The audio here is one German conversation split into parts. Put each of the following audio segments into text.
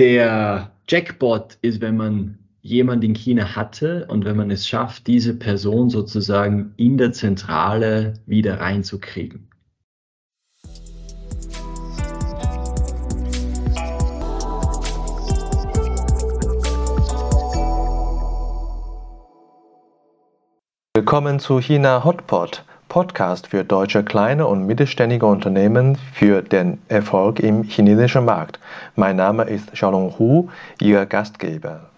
der Jackpot ist, wenn man jemand in China hatte und wenn man es schafft, diese Person sozusagen in der Zentrale wieder reinzukriegen. Willkommen zu China Hotpot, Podcast für deutsche kleine und mittelständige Unternehmen für den Erfolg im chinesischen Markt. Mein Name ist Xiaolong Hu, Ihr Gastgeber.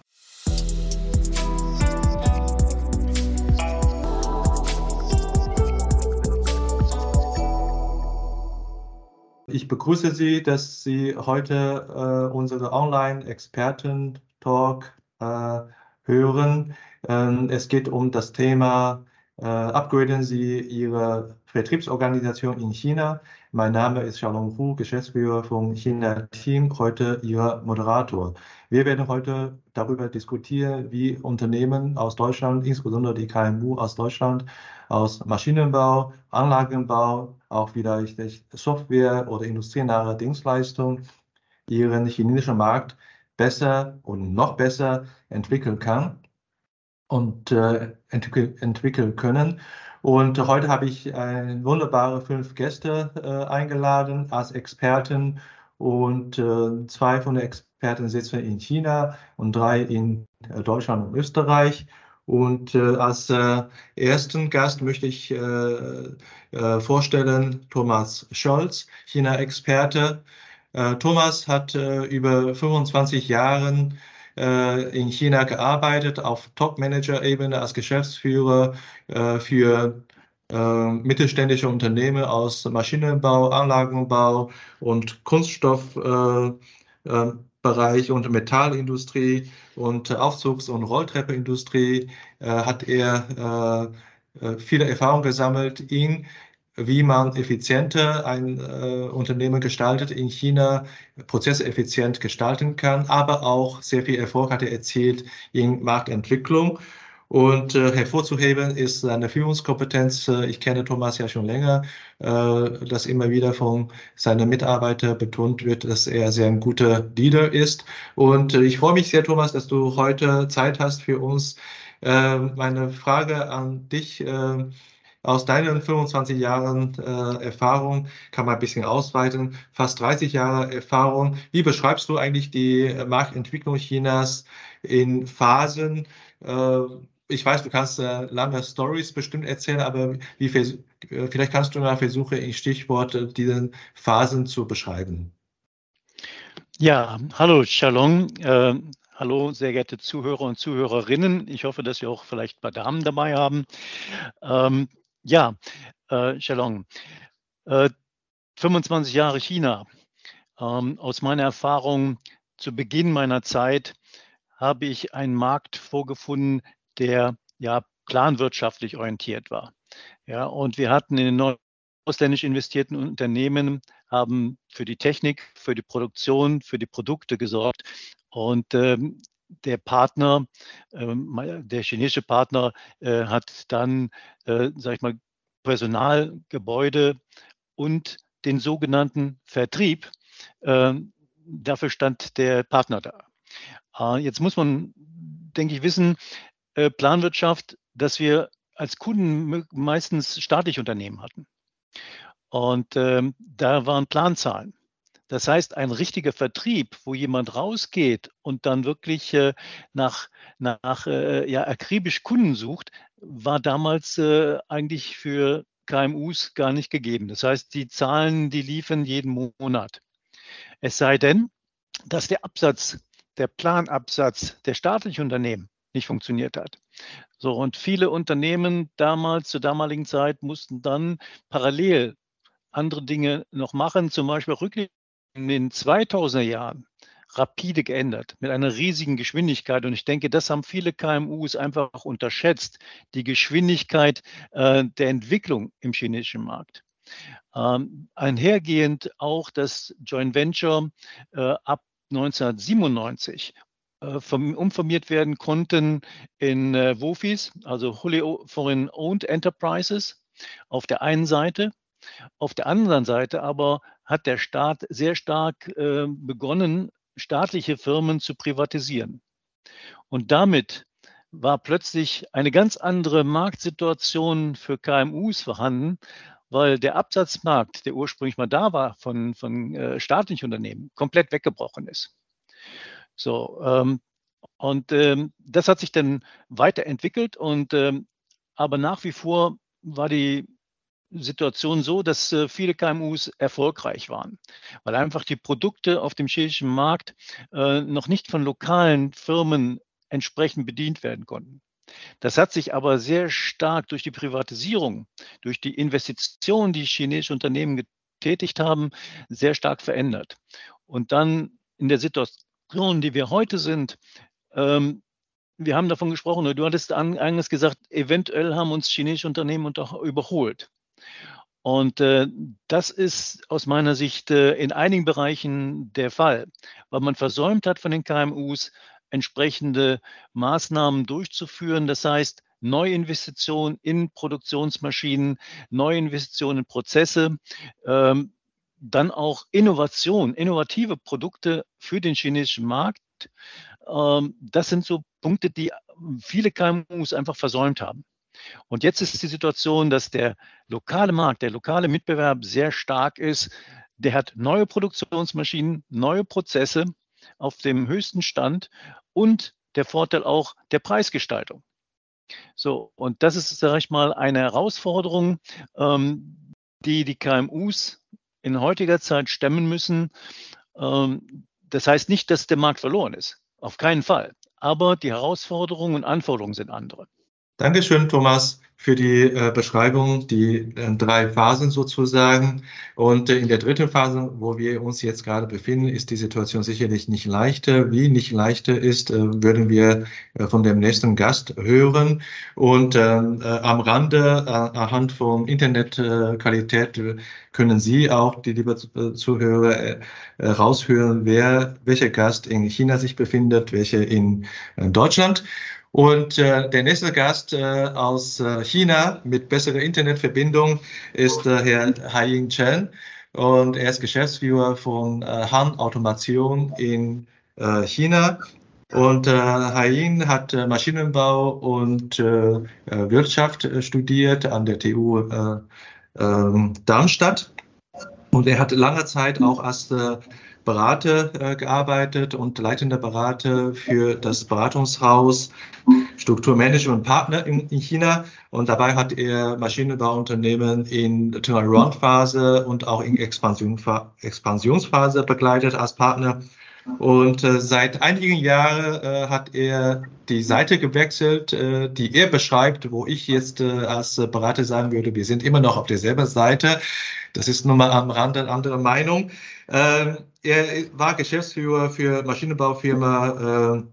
Ich begrüße Sie, dass Sie heute äh, unsere Online-Experten-Talk äh, hören. Ähm, es geht um das Thema, äh, upgraden Sie Ihre Vertriebsorganisation in China. Mein Name ist Xiaolong Hu, Geschäftsführer von China Team, heute Ihr Moderator. Wir werden heute darüber diskutieren, wie Unternehmen aus Deutschland, insbesondere die KMU aus Deutschland, aus Maschinenbau, Anlagenbau, auch vielleicht Software oder industrienahe Dienstleistungen, ihren chinesischen Markt besser und noch besser entwickeln kann und äh, entwickeln, entwickeln können. Und heute habe ich ein wunderbare fünf Gäste äh, eingeladen als Experten und äh, zwei von den Experten sitzen in China und drei in äh, Deutschland und Österreich. Und äh, als äh, ersten Gast möchte ich äh, äh, vorstellen Thomas Scholz, China-Experte. Äh, Thomas hat äh, über 25 Jahre äh, in China gearbeitet, auf Top-Manager-Ebene als Geschäftsführer äh, für äh, mittelständische Unternehmen aus Maschinenbau, Anlagenbau und Kunststoffbereich und Metallindustrie und Aufzugs- und Rolltreppenindustrie hat er viele Erfahrungen gesammelt in wie man effizienter ein äh, Unternehmen gestaltet in China, Prozesse effizient gestalten kann, aber auch sehr viel Erfolg hat er erzielt in Marktentwicklung. Und äh, hervorzuheben ist seine Führungskompetenz. Äh, ich kenne Thomas ja schon länger, äh, dass immer wieder von seinen Mitarbeitern betont wird, dass er sehr ein guter Leader ist. Und äh, ich freue mich sehr, Thomas, dass du heute Zeit hast für uns. Äh, meine Frage an dich aus deinen 25 Jahren äh, Erfahrung kann man ein bisschen ausweiten, fast 30 Jahre Erfahrung. Wie beschreibst du eigentlich die Marktentwicklung Chinas in Phasen? Äh, ich weiß, du kannst äh, lange Stories bestimmt erzählen, aber wie, äh, vielleicht kannst du mal versuchen, in Stichworte diese Phasen zu beschreiben. Ja, hallo Shalom. Äh, hallo, sehr geehrte Zuhörer und Zuhörerinnen. Ich hoffe, dass wir auch vielleicht ein paar Damen dabei haben. Ähm, ja, äh, Shalom. Äh, 25 Jahre China. Ähm, aus meiner Erfahrung zu Beginn meiner Zeit habe ich einen Markt vorgefunden, der ja planwirtschaftlich orientiert war. Ja, und wir hatten in den ausländisch investierten Unternehmen haben für die Technik, für die Produktion, für die Produkte gesorgt. Und ähm, der Partner, ähm, der chinesische Partner äh, hat dann, äh, sag ich mal, Personal, Gebäude und den sogenannten Vertrieb. Ähm, dafür stand der Partner da. Äh, jetzt muss man, denke ich, wissen, Planwirtschaft, dass wir als Kunden meistens staatliche Unternehmen hatten. Und ähm, da waren Planzahlen. Das heißt, ein richtiger Vertrieb, wo jemand rausgeht und dann wirklich äh, nach, nach äh, ja, akribisch Kunden sucht, war damals äh, eigentlich für KMUs gar nicht gegeben. Das heißt, die Zahlen, die liefen jeden Monat. Es sei denn, dass der Absatz, der Planabsatz der staatlichen Unternehmen nicht funktioniert hat. So, und viele Unternehmen damals, zur damaligen Zeit, mussten dann parallel andere Dinge noch machen, zum Beispiel Rücklieferungen in den 2000er Jahren rapide geändert mit einer riesigen Geschwindigkeit. Und ich denke, das haben viele KMUs einfach unterschätzt, die Geschwindigkeit äh, der Entwicklung im chinesischen Markt. Ähm, einhergehend auch das Joint Venture äh, ab 1997 äh, umformiert werden konnten in äh, WOFIs, also Wholly Foreign Owned Enterprises auf der einen Seite auf der anderen Seite aber hat der Staat sehr stark äh, begonnen, staatliche Firmen zu privatisieren. Und damit war plötzlich eine ganz andere Marktsituation für KMUs vorhanden, weil der Absatzmarkt, der ursprünglich mal da war von, von äh, staatlichen Unternehmen, komplett weggebrochen ist. So, ähm, und ähm, das hat sich dann weiterentwickelt und ähm, aber nach wie vor war die Situation so, dass äh, viele KMUs erfolgreich waren, weil einfach die Produkte auf dem chinesischen Markt äh, noch nicht von lokalen Firmen entsprechend bedient werden konnten. Das hat sich aber sehr stark durch die Privatisierung, durch die Investitionen, die chinesische Unternehmen getätigt haben, sehr stark verändert. Und dann in der Situation, die wir heute sind, ähm, wir haben davon gesprochen, du hattest eingangs gesagt, eventuell haben uns chinesische Unternehmen überholt. Und äh, das ist aus meiner Sicht äh, in einigen Bereichen der Fall, weil man versäumt hat von den KMUs, entsprechende Maßnahmen durchzuführen. Das heißt, Neuinvestitionen in Produktionsmaschinen, Neuinvestitionen in Prozesse, ähm, dann auch Innovation, innovative Produkte für den chinesischen Markt. Ähm, das sind so Punkte, die viele KMUs einfach versäumt haben. Und jetzt ist die Situation, dass der lokale Markt, der lokale Mitbewerb sehr stark ist. Der hat neue Produktionsmaschinen, neue Prozesse auf dem höchsten Stand und der Vorteil auch der Preisgestaltung. So, und das ist, sage ich mal, eine Herausforderung, ähm, die die KMUs in heutiger Zeit stemmen müssen. Ähm, das heißt nicht, dass der Markt verloren ist. Auf keinen Fall. Aber die Herausforderungen und Anforderungen sind andere. Dankeschön, Thomas für die äh, Beschreibung, die äh, drei Phasen sozusagen. Und äh, in der dritten Phase, wo wir uns jetzt gerade befinden, ist die Situation sicherlich nicht leichter. Wie nicht leichter ist, äh, würden wir äh, von dem nächsten Gast hören. Und ähm, äh, am Rande, anhand von Internetqualität, können Sie auch, die liebe Zuhörer, raushören, wer, welcher Gast in China sich befindet, welcher in Deutschland. Und äh, der nächste Gast äh, aus äh, China mit besserer Internetverbindung ist äh, Herr Haiying Chen. Und er ist Geschäftsführer von äh, Han Automation in äh, China. Und äh, Haiying hat Maschinenbau und Wirtschaft studiert an der TU äh, äh, Darmstadt. Und er hat lange Zeit auch als Berater äh, gearbeitet und leitender Berater für das Beratungshaus Strukturmanagement Partner in, in, China. Und dabei hat er Maschinenbauunternehmen in Turnaround-Phase und auch in Expansion, Expansionsphase begleitet als Partner. Und äh, seit einigen Jahren äh, hat er die Seite gewechselt, äh, die er beschreibt, wo ich jetzt äh, als Berater sagen würde, wir sind immer noch auf derselben Seite. Das ist nun mal am Rande eine andere Meinung. Ähm, er war Geschäftsführer für Maschinenbaufirma äh,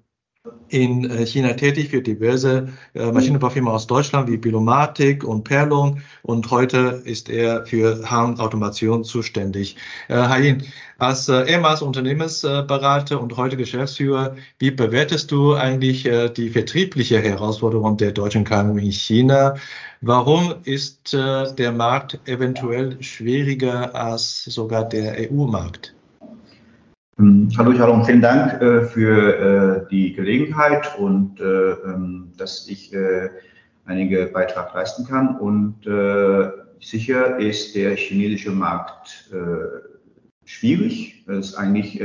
in äh, China tätig für diverse äh, Maschinenbaufirmen aus Deutschland wie Bilomatic und Perlon und heute ist er für Han Automation zuständig. Äh, Hain, als äh, ehemals Unternehmensberater und heute Geschäftsführer, wie bewertest du eigentlich die vertriebliche Herausforderung der deutschen KMU in China? Warum ist der Markt eventuell schwieriger als sogar der EU-Markt? Ähm, hallo Shalom, vielen Dank äh, für äh, die Gelegenheit und äh, ähm, dass ich einige Beitrag leisten kann. Und sicher ist der chinesische Markt schwierig. Es ist eigentlich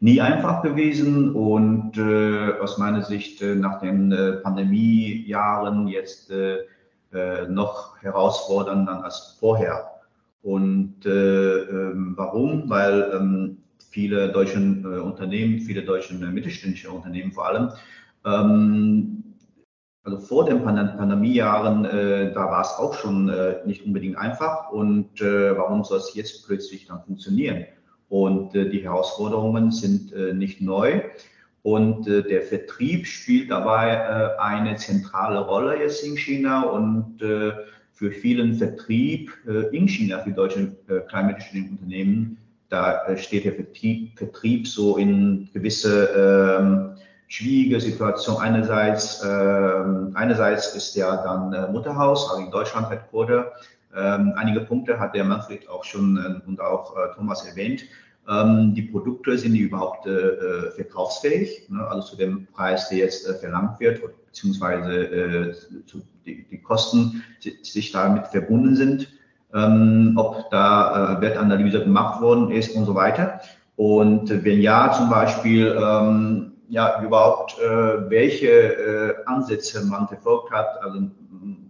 nie einfach gewesen und aus meiner Sicht nach den Pandemiejahren jetzt noch herausfordernder als vorher. Und ähm, warum? Weil viele deutsche äh, Unternehmen, viele deutsche äh, mittelständische Unternehmen vor allem. Ähm, also vor den Pandemiejahren, äh, da war es auch schon äh, nicht unbedingt einfach. Und äh, warum soll es jetzt plötzlich dann funktionieren? Und äh, die Herausforderungen sind nicht neu. Und der Vertrieb spielt dabei eine zentrale Rolle jetzt in China. Und für vielen Vertrieb in China, für deutsche äh, kleinmittelständische Unternehmen, da äh, steht der Vertrieb, Vertrieb so in gewisse ähm, schwierige Situation. Einerseits, ähm, einerseits ist ja dann äh, Mutterhaus, also in Deutschland Headquarter. Ähm, einige Punkte hat der Manfred auch schon äh, und auch äh, Thomas erwähnt. ähm, die Produkte, sind die überhaupt äh, verkaufsfähig, ne? also zu dem Preis, der jetzt äh, verlangt wird, beziehungsweise äh, die, die, Kosten, die sich damit verbunden sind, ähm, ob da äh, Wertanalyse gemacht worden ist und so weiter. Und wenn ja, zum Beispiel, ähm, ja, überhaupt, äh, welche äh, Ansätze man verfolgt hat. Also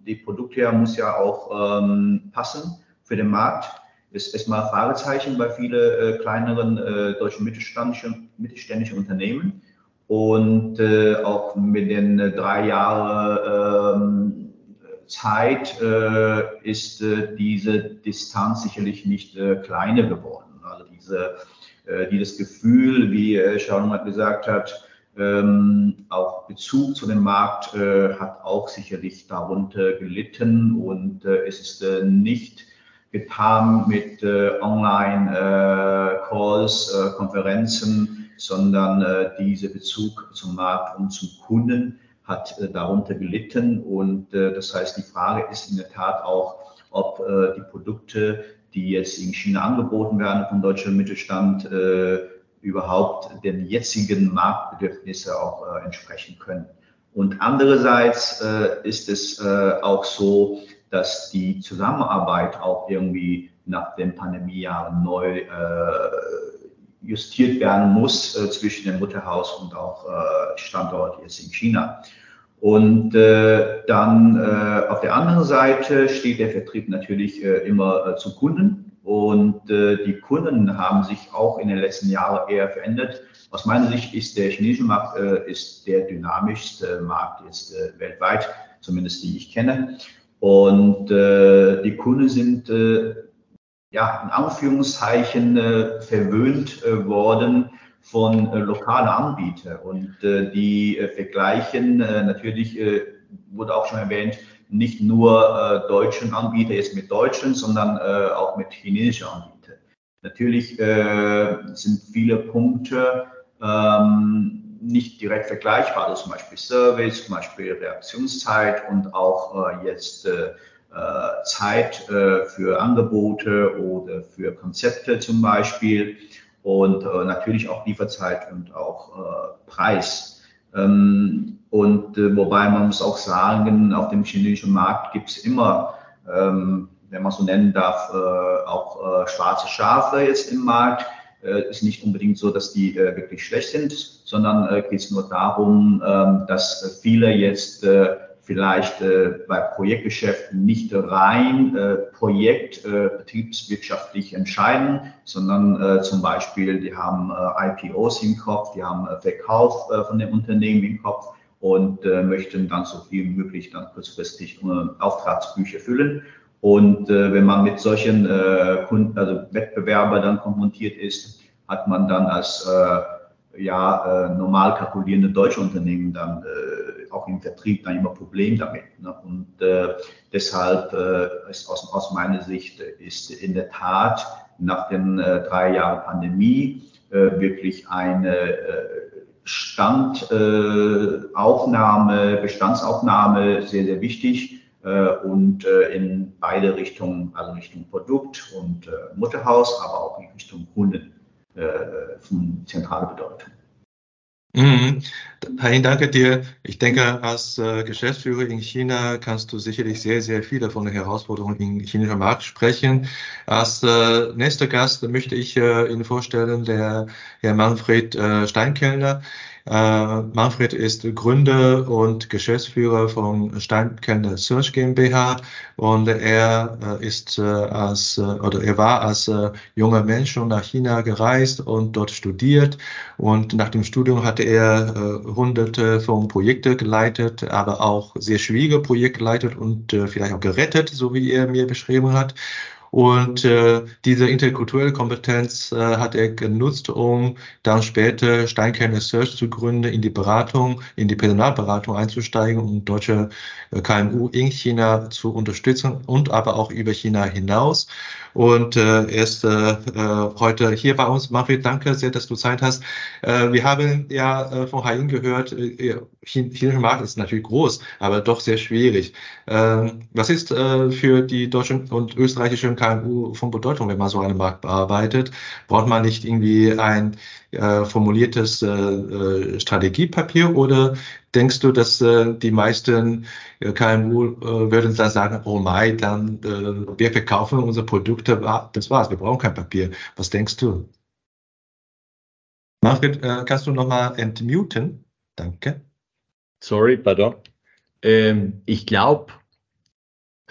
die Produkte muss ja auch ähm, passen für den Markt ist erstmal Fragezeichen bei vielen äh, kleineren äh, deutschen mittelständischen, mittelständischen Unternehmen. Und äh, auch mit den äh, drei Jahren ähm, Zeit äh, ist äh, diese Distanz sicherlich nicht kleiner geworden. Also diese, dieses Gefühl, wie äh, Schaunum gesagt hat, ähm, auch Bezug zu dem Markt hat auch sicherlich darunter gelitten und es ist nicht getan mit äh, Online-Calls, äh, äh, Konferenzen, sondern äh, dieser Bezug zum Markt und zum Kunden hat äh, darunter gelitten. Und äh, das heißt, die Frage ist in der Tat auch, ob äh, die Produkte, die jetzt in China angeboten werden vom deutschen Mittelstand, überhaupt den jetzigen Marktbedürfnissen auch entsprechen können. Und andererseits ist es auch so, dass die Zusammenarbeit auch irgendwie nach den Pandemiejahren neu justiert werden muss äh, zwischen dem Mutterhaus und auch äh, Standort jetzt in China. Und äh, dann äh, auf der anderen Seite steht der Vertrieb natürlich äh, immer äh, zu Kunden. Und äh, die Kunden haben sich auch in den letzten Jahren eher verändert. Aus meiner Sicht ist der chinesische Markt äh, ist der dynamischste Markt jetzt äh, weltweit, zumindest die ich kenne. Und äh, die Kunden sind äh, ja in Anführungszeichen äh, verwöhnt äh, worden von äh, lokalen Anbietern. Und äh, die äh, vergleichen äh, natürlich, wurde auch schon erwähnt, nicht nur deutschen Anbieter jetzt mit deutschen, sondern auch mit chinesischen Anbietern. Natürlich sind viele Punkte ähm, nicht direkt vergleichbar. Also zum Beispiel Service, zum Beispiel Reaktionszeit und auch jetzt Zeit äh, für Angebote oder für Konzepte zum Beispiel und äh, natürlich auch Lieferzeit und auch äh, Preis. Ähm, und wobei man muss auch sagen, auf dem chinesischen Markt gibt es immer, ähm, wenn man so nennen darf, auch schwarze Schafe jetzt im Markt äh, ist nicht unbedingt so, dass die äh, wirklich schlecht sind, sondern äh, geht es nur darum, ähm, dass viele jetzt vielleicht bei Projektgeschäften nicht rein Projekt betriebswirtschaftlich entscheiden, sondern zum Beispiel, die haben IPOs im Kopf, die haben Verkauf von dem Unternehmen im Kopf und möchten dann so viel wie möglich dann kurzfristig Auftragsbücher füllen. Und äh, wenn man mit solchen äh, Kunden, also Wettbewerber dann konfrontiert ist, hat man dann als äh, ja, äh, normal kalkulierende deutsche Unternehmen dann äh, auch im Vertrieb dann immer Problem damit. Ne? Und äh, deshalb äh, ist aus, aus meiner Sicht ist in der Tat nach den äh, drei Jahren Pandemie äh, wirklich eine äh, Standaufnahme, äh, Bestandsaufnahme sehr, sehr wichtig äh, und äh, in beide Richtungen, also Richtung Produkt und äh, Mutterhaus, aber auch in Richtung Kunden von zentraler Bedeutung. Mhm. Hein, danke dir. Ich denke, als äh, Geschäftsführer in China kannst du sicherlich sehr, sehr viele von den Herausforderungen im chinesischen Markt sprechen. Als äh, nächster Gast möchte ich äh, Ihnen vorstellen, der Herr Manfred Steinkellner. Äh, Manfred ist Gründer und Geschäftsführer von Steinkellner Search GmbH und er äh, ist äh, als oder er war als junger Mensch schon nach China gereist und dort studiert und nach dem Studium hatte er hunderte von Projekten geleitet, aber auch sehr schwierige Projekte geleitet und vielleicht auch gerettet, so wie er mir beschrieben hat. Und äh, diese interkulturelle Kompetenz äh, hat er genutzt, um dann später Steinkern Search zu gründen, in die Beratung, in die Personalberatung einzusteigen und deutsche äh, KMU in China zu unterstützen und aber auch über China hinaus. Und äh, er ist äh, äh heute hier bei uns. Manfred, danke sehr, dass du Zeit hast. Äh, wir haben ja äh, von Hain gehört, äh, chinesischer Markt ist natürlich groß, aber doch sehr schwierig. Äh, was ist äh, für die deutschen und österreichischen KMU von Bedeutung, wenn man so einen Markt bearbeitet? Braucht man nicht irgendwie ein äh, formuliertes äh, äh Strategiepapier oder denkst du, dass äh, die meisten äh, KMU äh, würden dann sagen, oh mein, dann wir verkaufen unsere Produkte, das war's, wir brauchen kein Papier. Was denkst du? Margret, kannst du nochmal entmuten? Danke. Sorry, pardon. Ähm, ich glaube,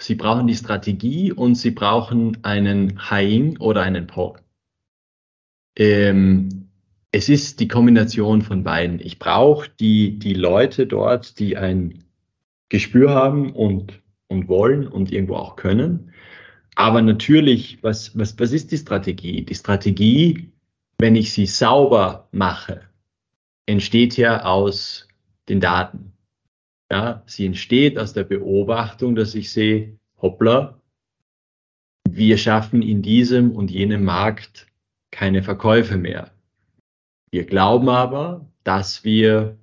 Sie brauchen die Strategie und Sie brauchen einen Haing oder einen Paul. Ähm, es ist die Kombination von beiden. Ich brauche die, die Leute dort, die ein Gespür haben und, und wollen und irgendwo auch können. Aber natürlich, was, was, was ist die Strategie? Die Strategie, wenn ich sie sauber mache, entsteht ja aus den Daten. Ja, sie entsteht aus der Beobachtung, dass ich sehe, hoppla, wir schaffen in diesem und jenem Markt keine Verkäufe mehr. Wir glauben aber, dass wir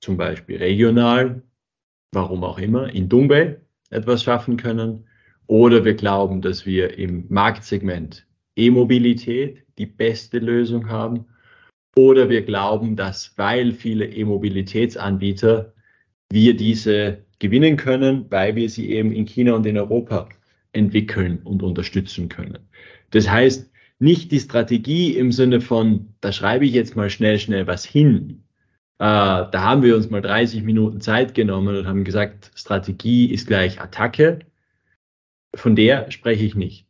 zum Beispiel regional, warum auch immer, in Dumbai etwas schaffen können. Oder wir glauben, dass wir im Marktsegment E-Mobilität die beste Lösung haben. Oder wir glauben, dass weil viele E-Mobilitätsanbieter wir diese gewinnen können, weil wir sie eben in China und in Europa entwickeln und unterstützen können. Das heißt, nicht die Strategie im Sinne von, da schreibe ich jetzt mal schnell, schnell was hin. Äh, da haben wir uns mal 30 Minuten Zeit genommen und haben gesagt, Strategie ist gleich Attacke. Von der spreche ich nicht.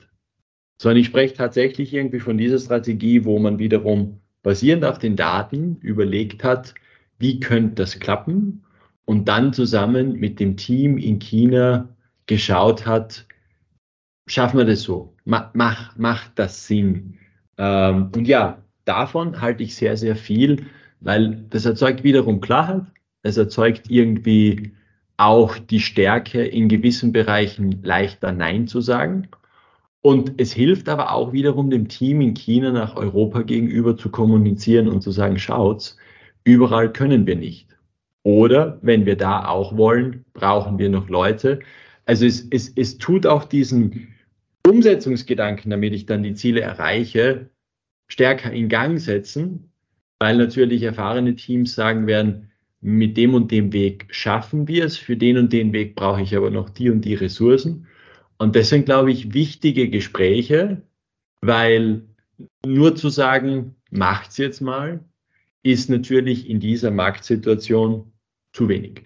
Sondern ich spreche tatsächlich irgendwie von dieser Strategie, wo man wiederum basierend auf den Daten überlegt hat, wie könnte das klappen und dann zusammen mit dem Team in China geschaut hat, schaffen wir das so? Mach, macht das Sinn? Ähm, und ja, davon halte ich sehr, sehr viel, weil das erzeugt wiederum Klarheit. Es erzeugt irgendwie auch die Stärke, in gewissen Bereichen leichter Nein zu sagen. Und es hilft aber auch wiederum dem Team in China nach Europa gegenüber zu kommunizieren und zu sagen, schaut's, überall können wir nicht. Oder wenn wir da auch wollen, brauchen wir noch Leute. Also es, es, es tut auch diesen Umsetzungsgedanken, damit ich dann die Ziele erreiche, stärker in Gang setzen, weil natürlich erfahrene Teams sagen werden, mit dem und dem Weg schaffen wir es, für den und den Weg brauche ich aber noch die und die Ressourcen. Und das sind, glaube ich, wichtige Gespräche, weil nur zu sagen, macht's jetzt mal, ist natürlich in dieser Marktsituation zu wenig.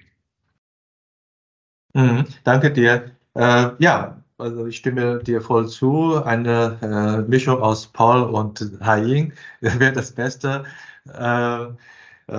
Mhm, danke dir. Äh, ja, also ich stimme dir voll zu. Eine äh, Mischung aus Paul und Haiying wäre das Beste. Äh, äh,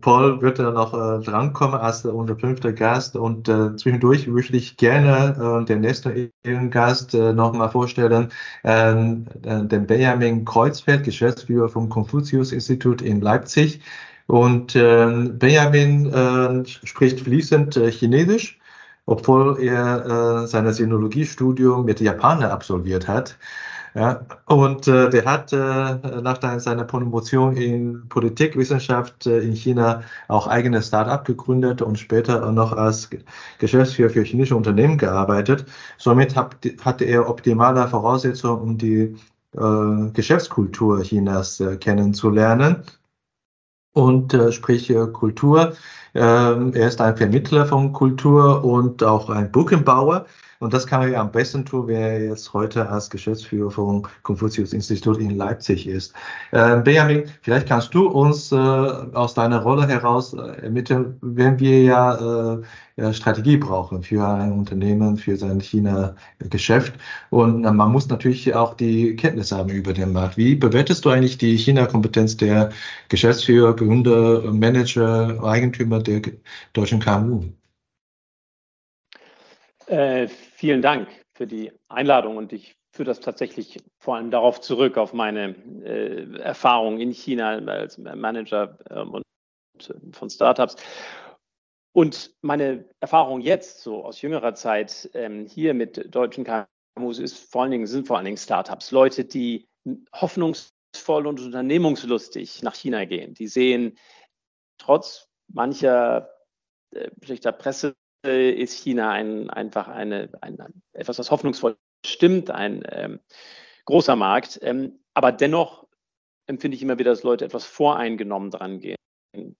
Paul wird dann noch äh, drankommen als unser fünfter Gast und äh, zwischendurch würde ich gerne äh, den nächsten Gast äh, nochmal vorstellen, äh, äh, den Benjamin Kreuzfeld, Geschäftsführer vom Konfuzius-Institut in Leipzig. Und äh, Benjamin äh, spricht fließend äh, Chinesisch obwohl er äh, sein Sinologiestudium mit Japaner absolviert hat. Ja, und äh, der hat äh, nach seiner Promotion in Politikwissenschaft äh, in China auch eigene Start-up gegründet und später noch als Geschäftsführer für chinesische Unternehmen gearbeitet. Somit hat, hatte er optimale Voraussetzungen, um die äh, Geschäftskultur Chinas äh, kennenzulernen. Und äh, sprich äh, Kultur ähm, er ist ein Vermittler von Kultur und auch ein Brückenbauer. Und das kann er ja am besten tun, wer er jetzt heute als Geschäftsführer vom Konfuzius-Institut in Leipzig ist. Äh, Benjamin, vielleicht kannst du uns äh, aus deiner Rolle heraus äh, ermitteln, wenn wir ja, äh, ja, Strategie brauchen für ein Unternehmen, für sein China-Geschäft. Und man muss natürlich auch die Kenntnis haben über den Markt. Wie bewertest du eigentlich die China-Kompetenz der Geschäftsführer, Gründer, Manager, Eigentümer der deutschen KMU? Äh, vielen Dank für die Einladung und ich führe das tatsächlich vor allem darauf zurück, auf meine äh, Erfahrung in China als Manager ähm, und, von Startups. Und meine Erfahrung jetzt, so aus jüngerer Zeit ähm, hier mit deutschen KMUs, ist vor allen Dingen, sind vor allen Dingen Startups, Leute, die hoffnungsvoll und unternehmungslustig nach China gehen. Die sehen trotz mancher äh, schlechter Presse ist China ein, einfach eine, ein, etwas, was hoffnungsvoll bestimmt ein ähm, großer Markt. Ähm, aber dennoch empfinde ich immer wieder, dass Leute etwas voreingenommen dran gehen.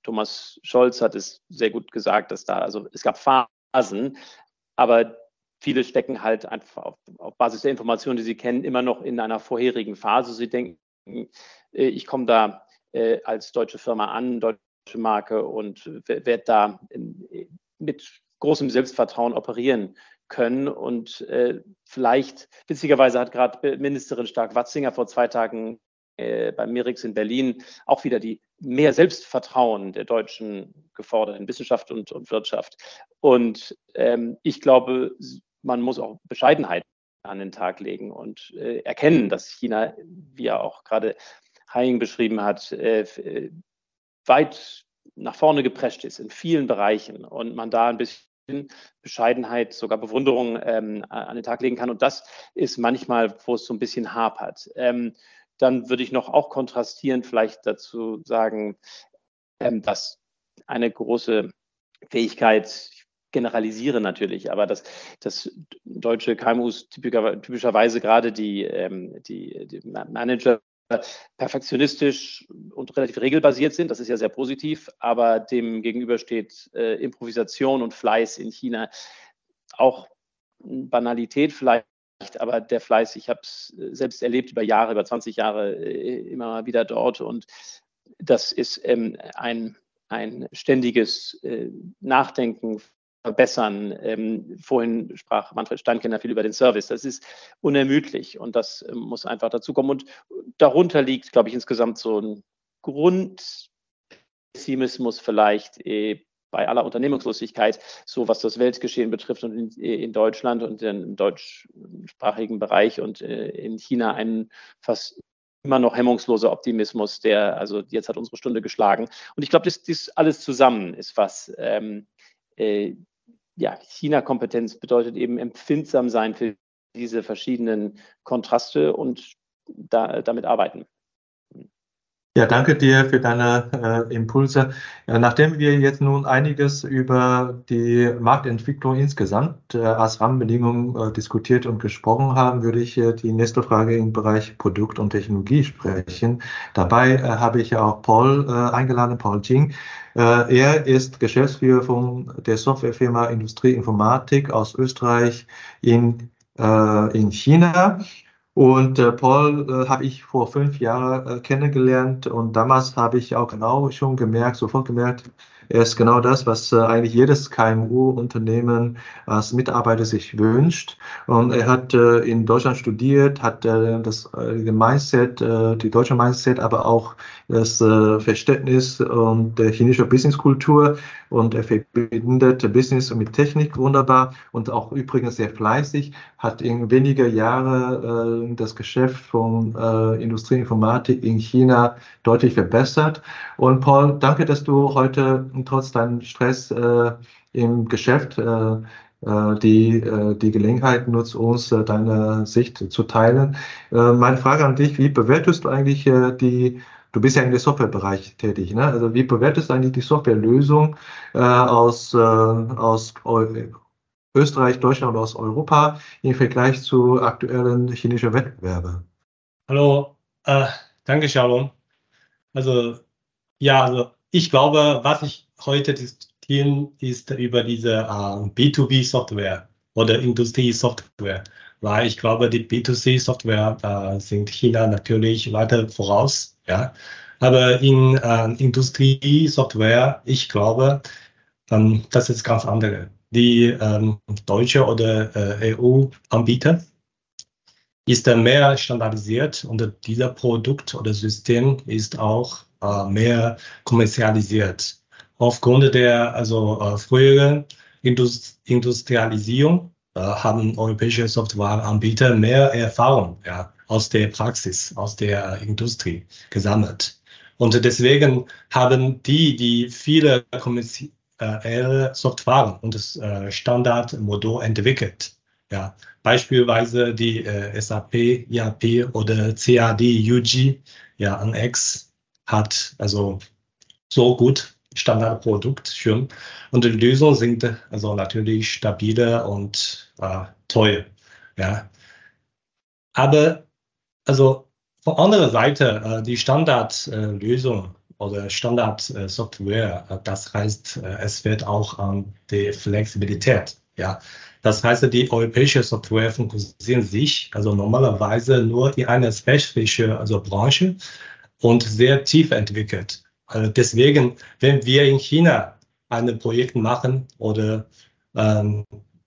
Thomas Scholz hat es sehr gut gesagt, dass da, also es gab Phasen, aber viele stecken halt einfach auf, auf, Basis der Informationen, die sie kennen, immer noch in einer vorherigen Phase. Sie denken, äh, ich komme da äh, als deutsche Firma an, deutsche Marke und werde da in, mit großem Selbstvertrauen operieren können. Und äh, vielleicht, witzigerweise hat gerade Ministerin Stark-Watzinger vor zwei Tagen äh, beim Mirix in Berlin auch wieder die mehr Selbstvertrauen der Deutschen gefordert in Wissenschaft und, und Wirtschaft. Und ähm, ich glaube, man muss auch Bescheidenheit an den Tag legen und äh, erkennen, dass China, wie er auch gerade Haing beschrieben hat, äh, äh, weit nach vorne geprescht ist in vielen Bereichen und man da ein bisschen Bescheidenheit, sogar Bewunderung ähm, an den Tag legen kann. Und das ist manchmal, wo es so ein bisschen hapert. Ähm, dann würde ich noch auch kontrastieren, vielleicht dazu sagen, ähm, dass eine große Fähigkeit, ich generalisiere natürlich, aber dass, dass deutsche KMUs typischer, typischerweise gerade die, ähm, die, die Manager perfektionistisch und relativ regelbasiert sind. Das ist ja sehr positiv, aber dem gegenüber steht äh, Improvisation und Fleiß in China. Auch Banalität vielleicht, aber der Fleiß, ich habe es selbst erlebt über Jahre, über 20 Jahre äh, immer mal wieder dort und das ist ähm, ein, ein ständiges äh, Nachdenken verbessern. Ähm, vorhin sprach Manfred Steinkenner viel über den Service. Das ist unermüdlich und das ähm, muss einfach dazukommen. Und darunter liegt, glaube ich, insgesamt so ein Grundpessimismus vielleicht eh, bei aller Unternehmungslosigkeit, so was das Weltgeschehen betrifft und in, in Deutschland und im deutschsprachigen Bereich und äh, in China ein fast immer noch hemmungsloser Optimismus, der, also jetzt hat unsere Stunde geschlagen. Und ich glaube, das, das alles zusammen ist was, ähm, äh, ja, China-Kompetenz bedeutet eben empfindsam sein für diese verschiedenen Kontraste und da, damit arbeiten. Ja, danke dir für deine äh, Impulse. Ja, nachdem wir jetzt nun einiges über die Marktentwicklung insgesamt äh, als Rahmenbedingungen äh, diskutiert und gesprochen haben, würde ich äh, die nächste Frage im Bereich Produkt und Technologie sprechen. Dabei äh, habe ich auch Paul äh, eingeladen, Paul Jing. er ist Geschäftsführer von der Softwarefirma Industrie Informatik aus Österreich in, in China. Und äh, Paul äh, habe ich vor fünf Jahren äh, kennengelernt und damals habe ich auch genau schon gemerkt, sofort gemerkt, er ist genau das, was äh, eigentlich jedes KMU-Unternehmen als Mitarbeiter sich wünscht. Und er hat äh, in Deutschland studiert, hat äh, das Mindset, die deutsche Mindset, aber auch das Verständnis und der chinesischen Businesskultur und er verbindet Business mit Technik wunderbar und auch übrigens sehr fleißig, hat in weniger Jahre äh, das Geschäft von Industrieinformatik in China deutlich verbessert. Und Paul, danke, dass du heute trotz deinem Stress äh, im Geschäft äh, äh die, äh, die Gelegenheit nutzt, uns äh, deine Sicht zu teilen. Meine Frage an dich, wie bewertest du eigentlich die Du bist ja im Softwarebereich tätig, ne? Also wie bewertest du eigentlich die Softwarelösung aus, aus Österreich, Deutschland und aus Europa im Vergleich zu aktuellen chinesischen Wettbewerben? Hallo, äh, danke Shalom. Also ja, also ich glaube, was ich heute diskutieren ist über diese äh, B2B-Software oder Industrie-Software, weil ich glaube, die B2C-Software äh, sind China natürlich weiter voraus ja. Aber in äh, Industrie-Software, ich glaube, ähm, das ist ganz andere. Die ähm, deutsche oder äh, EU-Anbieter ist dann mehr standardisiert und dieser Produkt oder System ist auch äh, mehr kommerzialisiert. Aufgrund der also äh, früheren Indust Industrialisierung äh, haben europäische Softwareanbieter mehr Erfahrung. Ja aus der Praxis, aus der Industrie gesammelt. Und deswegen haben die, die viele kommerzielle Software und das äh, Standardmodul entwickelt. Ja, beispielsweise die äh, SAP, ERP oder CAD, UG, ja, NX hat also so gut Standardprodukt schon. Und die Lösungen sind also natürlich stabile und äh, teuer. Ja, Aber also von anderer Seite, äh, die Standardlösung oder Standardsoftware, das heißt, es wird auch an die Flexibilität. Ja, das heißt, die europäische Software fokussieren sich also normalerweise nur in eine spezifische also Branche und sehr tief entwickelt. Also deswegen, wenn wir in China ein Projekt machen oder ähm,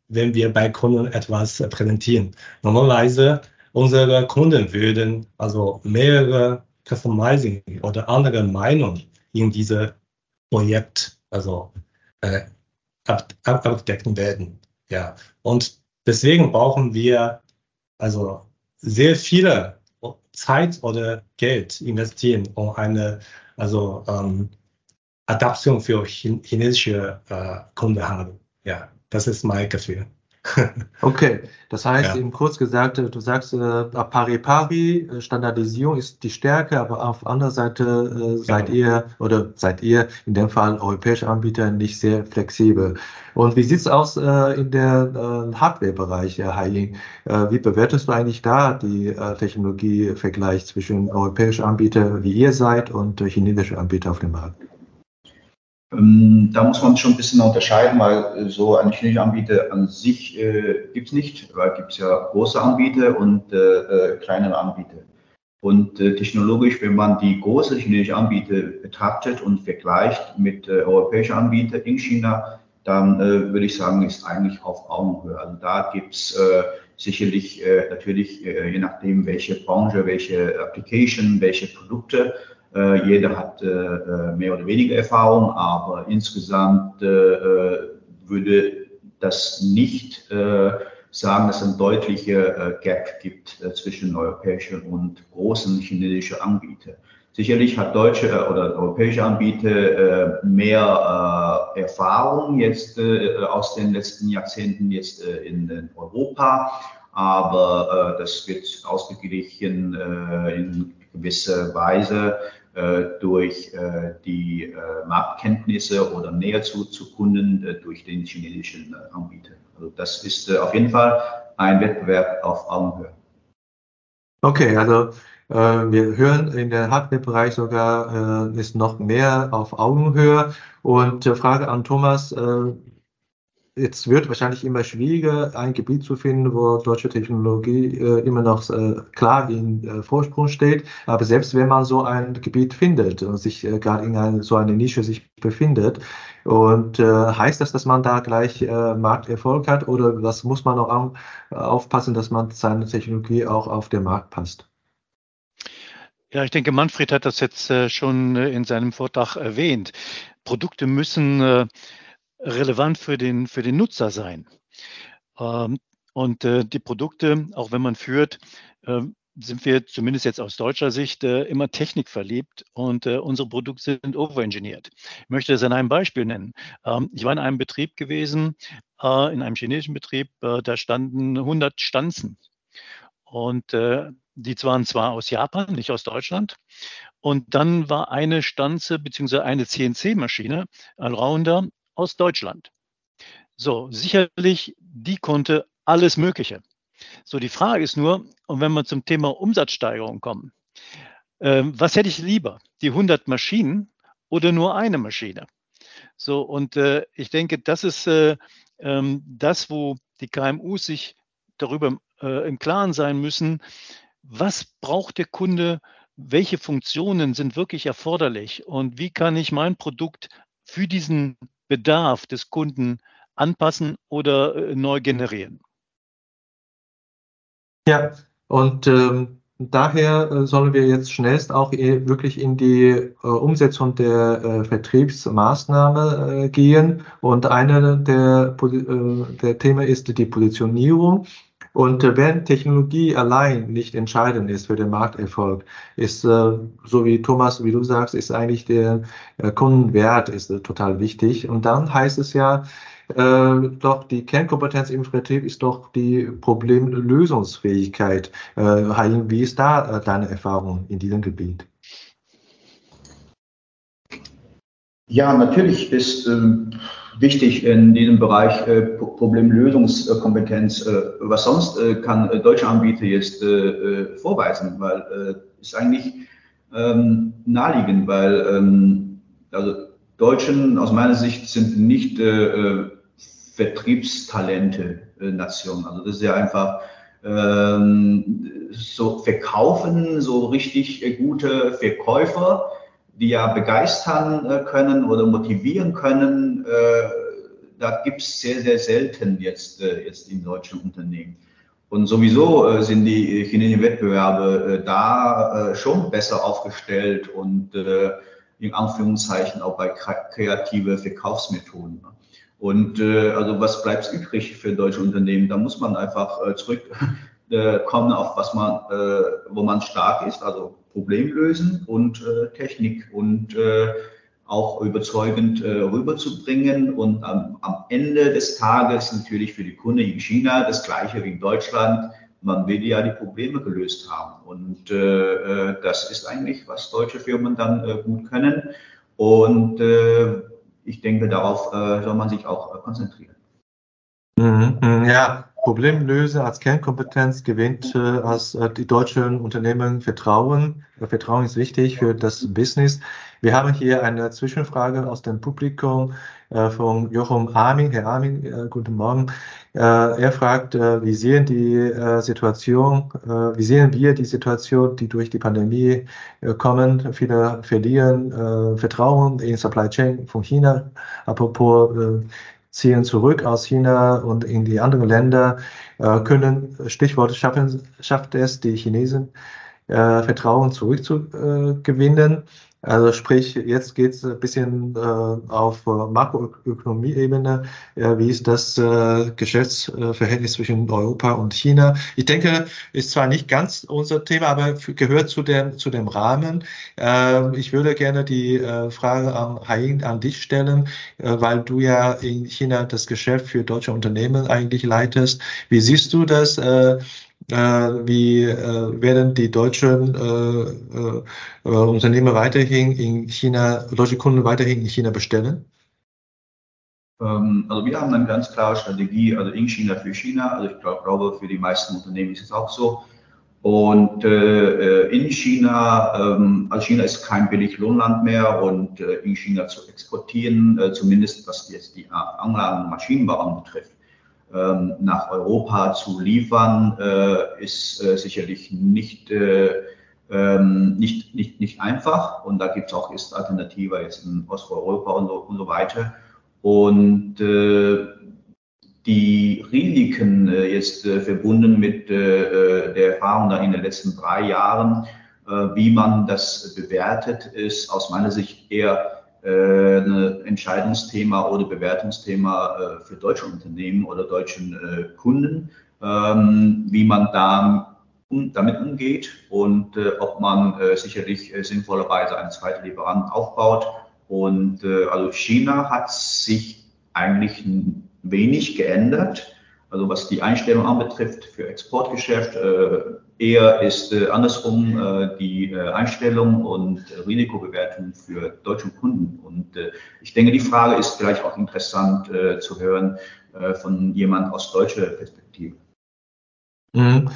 wenn wir bei Kunden etwas präsentieren, normalerweise unsere Kunden würden also mehrere Customizing oder andere Meinungen in diese Projekt also äh, abdecken werden. Ja, und deswegen brauchen wir also sehr viele Zeit oder Geld investieren, um eine also ähm, Adaption für chinesische äh, Kunden haben. Ja, das ist mein Gefühl. Okay, das heißt ja. eben kurz gesagt, du sagst, äh, pari pari, äh, Standardisierung ist die Stärke, aber auf anderer Seite äh, seid ja. ihr oder seid ihr in dem Fall europäische Anbieter nicht sehr flexibel. Und wie sieht's aus äh, in der äh, Hardware-Bereich, Herr Heiling? Äh, wie bewertest du eigentlich da die äh, Technologievergleich zwischen europäischen Anbietern, wie ihr seid, und äh, chinesische Anbieter auf dem Markt? Ähm, da muss man schon ein bisschen unterscheiden, weil äh, so ein chinesischer Anbieter an sich äh, gibt es nicht, weil gibt es ja große Anbieter und äh, äh, kleinere Anbieter. Und äh, technologisch, wenn man die großen chinesischen Anbieter betrachtet und vergleicht mit äh, europäischen Anbietern in China, dann würde ich sagen, ist eigentlich auf Augenhöhe. Also da gibt es sicherlich natürlich, je nachdem, welche Branche, welche Application, welche Produkte, jeder hat äh, äh, mehr oder weniger Erfahrung, aber insgesamt würde das nicht sagen, dass es ein deutlicher Gap gibt zwischen europäischen und großen chinesischen Anbietern. Sicherlich hat deutsche oder europäische Anbieter mehr Erfahrung jetzt aus den letzten Jahrzehnten jetzt in Europa, aber das wird ausgeglichen in gewisser Weise äh, durch äh, die äh, Marktkenntnisse oder näher zu, zu Kunden durch den chinesischen Anbieter. Also das ist auf jeden Fall ein Wettbewerb auf Augenhöhe. Okay, also wir hören in der Hardware-Bereich sogar ist noch mehr auf Augenhöhe. Und Frage an Thomas, Jetzt wird wahrscheinlich immer schwieriger, ein Gebiet zu finden, wo deutsche Technologie äh, immer noch äh, klar in äh, Vorsprung steht. Aber selbst wenn man so ein Gebiet findet und sich äh, gerade in eine, so eine Nische sich befindet, und äh, heißt das, dass man da gleich äh, Markterfolg hat oder was muss man auch aufpassen, dass man seine Technologie auch auf den Markt passt? Ja, ich denke, Manfred hat das jetzt schon in seinem Vortrag erwähnt. Produkte müssen relevant für den, für den Nutzer sein. Ähm, und äh, die Produkte, auch wenn man führt, äh, sind wir zumindest jetzt aus deutscher Sicht äh, immer technikverliebt und äh, unsere Produkte sind overengineert. Ich möchte das an einem Beispiel nennen. Ähm, ich war in einem Betrieb gewesen, äh, in einem chinesischen Betrieb, äh, da standen 100 Stanzen. Und äh, die waren zwar aus Japan, nicht aus Deutschland. Und dann war eine Stanze beziehungsweise eine CNC-Maschine, Allrounder, aus Deutschland. So, sicherlich, die konnte alles Mögliche. So, die Frage ist nur, und wenn wir zum Thema Umsatzsteigerung kommen, äh, was hätte ich lieber? Die 100 Maschinen oder nur eine Maschine? So, und äh, ich denke, das ist äh, ähm, das, wo die KMUs sich darüber äh, im Klaren sein müssen, was braucht der Kunde, welche Funktionen sind wirklich erforderlich und wie kann ich mein Produkt für diesen Bedarf des Kunden anpassen oder äh, neu generieren. Ja, und ähm, daher äh, sollen wir jetzt schnellst auch äh, wirklich in die äh, Umsetzung der äh, Vertriebsmaßnahme äh, gehen. Und eine der, der Themen ist die Positionierung. Und äh, wenn Technologie allein nicht entscheidend ist für den Markterfolg, ist, äh, so wie Thomas, wie du sagst, ist eigentlich der äh, Kundenwert ist total wichtig. Und dann heißt es ja, äh, doch die Kernkompetenz im Vertrieb ist doch die Problemlösungsfähigkeit. Äh, Heilin, wie ist da äh, deine Erfahrung in diesem Gebiet? Ja, natürlich ist ähm, wichtig in diesem Bereich äh, Problemlösungskompetenz. Äh, was sonst äh, kann äh, deutsche Anbieter jetzt äh, äh, vorweisen, weil ist eigentlich ähm, naheliegend, weil ähm, also Deutschen aus meiner Sicht sind nicht Vertriebstalente Nation. Also das ist ja einfach ähm, so verkaufen, so richtig gute Verkäufer die ja begeistern äh, können oder motivieren können, äh, da gibt es sehr, sehr selten jetzt, äh, jetzt in deutschen Unternehmen. Und sowieso sind die chinesischen Wettbewerbe da schon besser aufgestellt und in Anführungszeichen auch bei kreative Verkaufsmethoden. Und also was bleibt übrig für deutsche Unternehmen? Da muss man einfach zurückkommen auf was man, wo man stark ist, also Problem lösen und äh, Technik und äh, auch überzeugend äh, rüberzubringen und am, am, Ende des Tages natürlich für die Kunden in China das gleiche wie in Deutschland. Man will ja die Probleme gelöst haben und äh, äh, das ist eigentlich, was deutsche Firmen dann äh, gut können und ich denke, darauf soll man sich auch konzentrieren. Mhm, mhm, ja, Problemlöse als Kernkompetenz gewinnt äh, als äh, die deutschen Unternehmen Vertrauen. Vertrauen ist wichtig für das Business. Wir haben hier eine Zwischenfrage aus dem Publikum äh, von Joachim Armin. Herr Armin, äh, guten Morgen. Äh, er fragt, äh, wie sehen die Situation, wie sehen wir die Situation, die durch die Pandemie kommen? Viele verlieren Vertrauen in Supply Chain von China. Apropos ziehen zurück aus China und in die anderen Länder, äh, können, Stichwort schaffen, schafft es die Chinesen, äh, Vertrauen zurückzugewinnen. Also sprich, jetzt geht es ein bisschen äh, auf Makroökonomie-Ebene. Äh, wie ist das äh, Geschäftsverhältnis zwischen Europa und China? Ich denke, ist zwar nicht ganz unser Thema, aber gehört zu dem, zu dem Rahmen. Äh, ich würde gerne die äh, Frage an Hain an dich stellen, äh, weil du ja in China das Geschäft für deutsche Unternehmen eigentlich leitest. Wie siehst du das? Äh, äh, wie äh, werden die deutschen äh, Unternehmen weiterhin in China, deutsche Kunden weiterhin in China bestellen? Ähm, also wir haben eine ganz klare Strategie, also in China für China. Also ich glaube, für die meisten Unternehmen ist es auch so. Und äh, in China, ähm, also China ist kein Billiglohnland mehr und äh, in China zu exportieren, äh, zumindest was jetzt die Anlagen und Maschinenbau betrifft, ähm, nach Europa zu liefern, äh, ist äh, sicherlich nicht, äh, ähm, nicht, nicht, nicht einfach. Und da gibt es auch ist Alternative jetzt in Osteuropa und so, und so weiter. Und die Risiken jetzt verbunden mit der Erfahrung da in den letzten drei Jahren, wie man das bewertet, ist aus meiner Sicht eher äh, ein Entscheidungsthema oder Bewertungsthema äh, für deutsche Unternehmen oder deutschen äh, Kunden, ähm, wie man da damit umgeht und ob man sicherlich sinnvollerweise einen zweiten Lieferant aufbaut. Und also China hat sich eigentlich wenig geändert. Also was die Einstellung anbetrifft für Exportgeschäft, äh, eher ist äh, andersrum äh, die Einstellung und Risikobewertung für deutsche Kunden. Und ich denke, die Frage ist vielleicht auch interessant zu hören von jemand aus deutscher Perspektive. Mhm.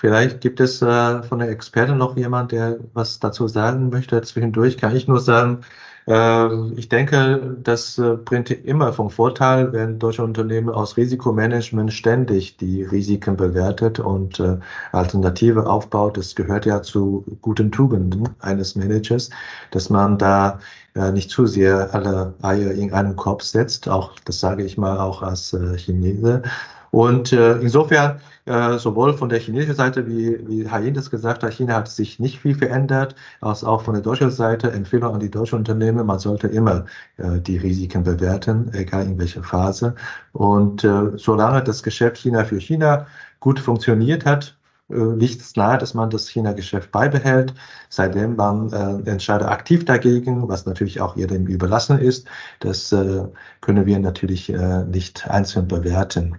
Vielleicht gibt es von der Expertin noch jemand, der was dazu sagen möchte. Zwischendurch kann ich nur sagen, ähm, ich denke, das äh, bringt immer vom Vorteil, wenn deutsche Unternehmen aus Risikomanagement ständig die Risiken bewertet und äh, Alternative aufbaut. Das gehört ja zu guten Tugenden eines Managers, dass man da äh, nicht zu sehr alle Eier in einen Korb setzt. Auch das sage ich mal auch als Chinese. Und äh, insofern, äh, sowohl von der chinesischen Seite, wie, wie Hayin das gesagt hat, China hat sich nicht viel verändert, als auch von der deutschen Seite Empfehlung an die deutschen Unternehmen, man sollte immer äh, die Risiken bewerten, egal in welcher Phase. Und äh, solange das Geschäft China für China gut funktioniert hat, äh, liegt es nahe, dass man das China-Geschäft beibehält, seitdem man äh, entscheidet aktiv dagegen, was natürlich auch jedem überlassen ist. Das äh, können wir natürlich äh, nicht einzeln bewerten.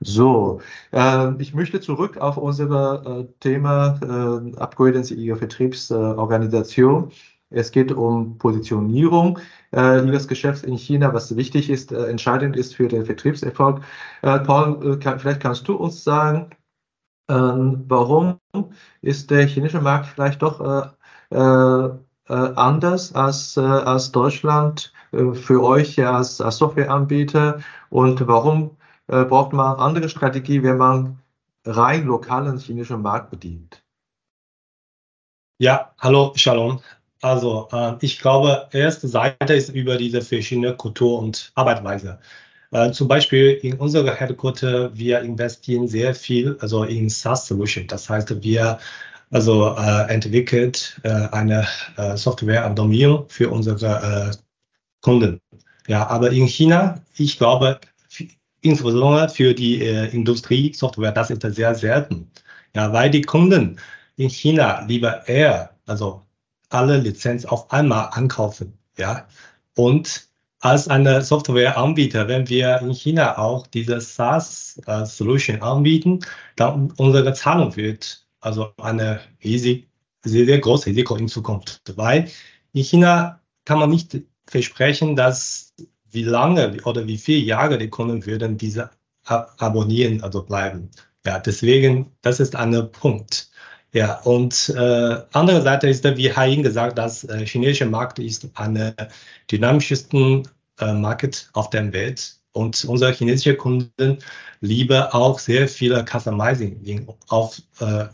So, äh, ich möchte zurück auf unser äh, Thema äh, Upgraden Sie Ihre Vertriebsorganisation. Es geht um Positionierung äh, ihres Geschäfts in China, was wichtig ist, äh, entscheidend ist für den Vertriebserfolg. Äh, Paul, äh, kann, vielleicht kannst du uns sagen, ähm, warum ist der chinesische Markt vielleicht doch äh, äh, anders als, als Deutschland für euch als, als Softwareanbieter und warum braucht man andere Strategie, wenn man rein lokalen chinesischen Markt bedient? Ja, hallo Shalom. Also äh, ich glaube, erste Seite ist über diese verschiedene Kultur und Arbeitsweise. Äh, zum Beispiel in unserer Headquarter, wir investieren sehr viel also in SaaS Solution. Das heißt, wir also äh, entwickelt äh, eine äh, Software am Domain für unsere äh, Kunden. Ja, aber in China, ich glaube, insbesondere für die äh, Industrie-Software, das ist sehr selten. Ja, weil die Kunden in China lieber eher, also alle Lizenz auf einmal ankaufen. Ja, und als eine Softwareanbieter, wenn wir in China auch diese SaaS-Solution äh, anbieten, dann unsere Zahlung wird also eine riesig, sehr, sehr große Risiko in Zukunft, weil in China kann man nicht versprechen, dass wie lange oder wie viele Jahre die Kunden würden diese ab abonnieren, also bleiben. Ja, deswegen, das ist ein Punkt. Ja, und äh, andere Seite ist, wie Hain gesagt, dass äh, chinesische Markt ist eine dynamischsten äh, Markt auf der Welt. Und unsere chinesischen Kunden lieben auch sehr viele Customizing auf, äh,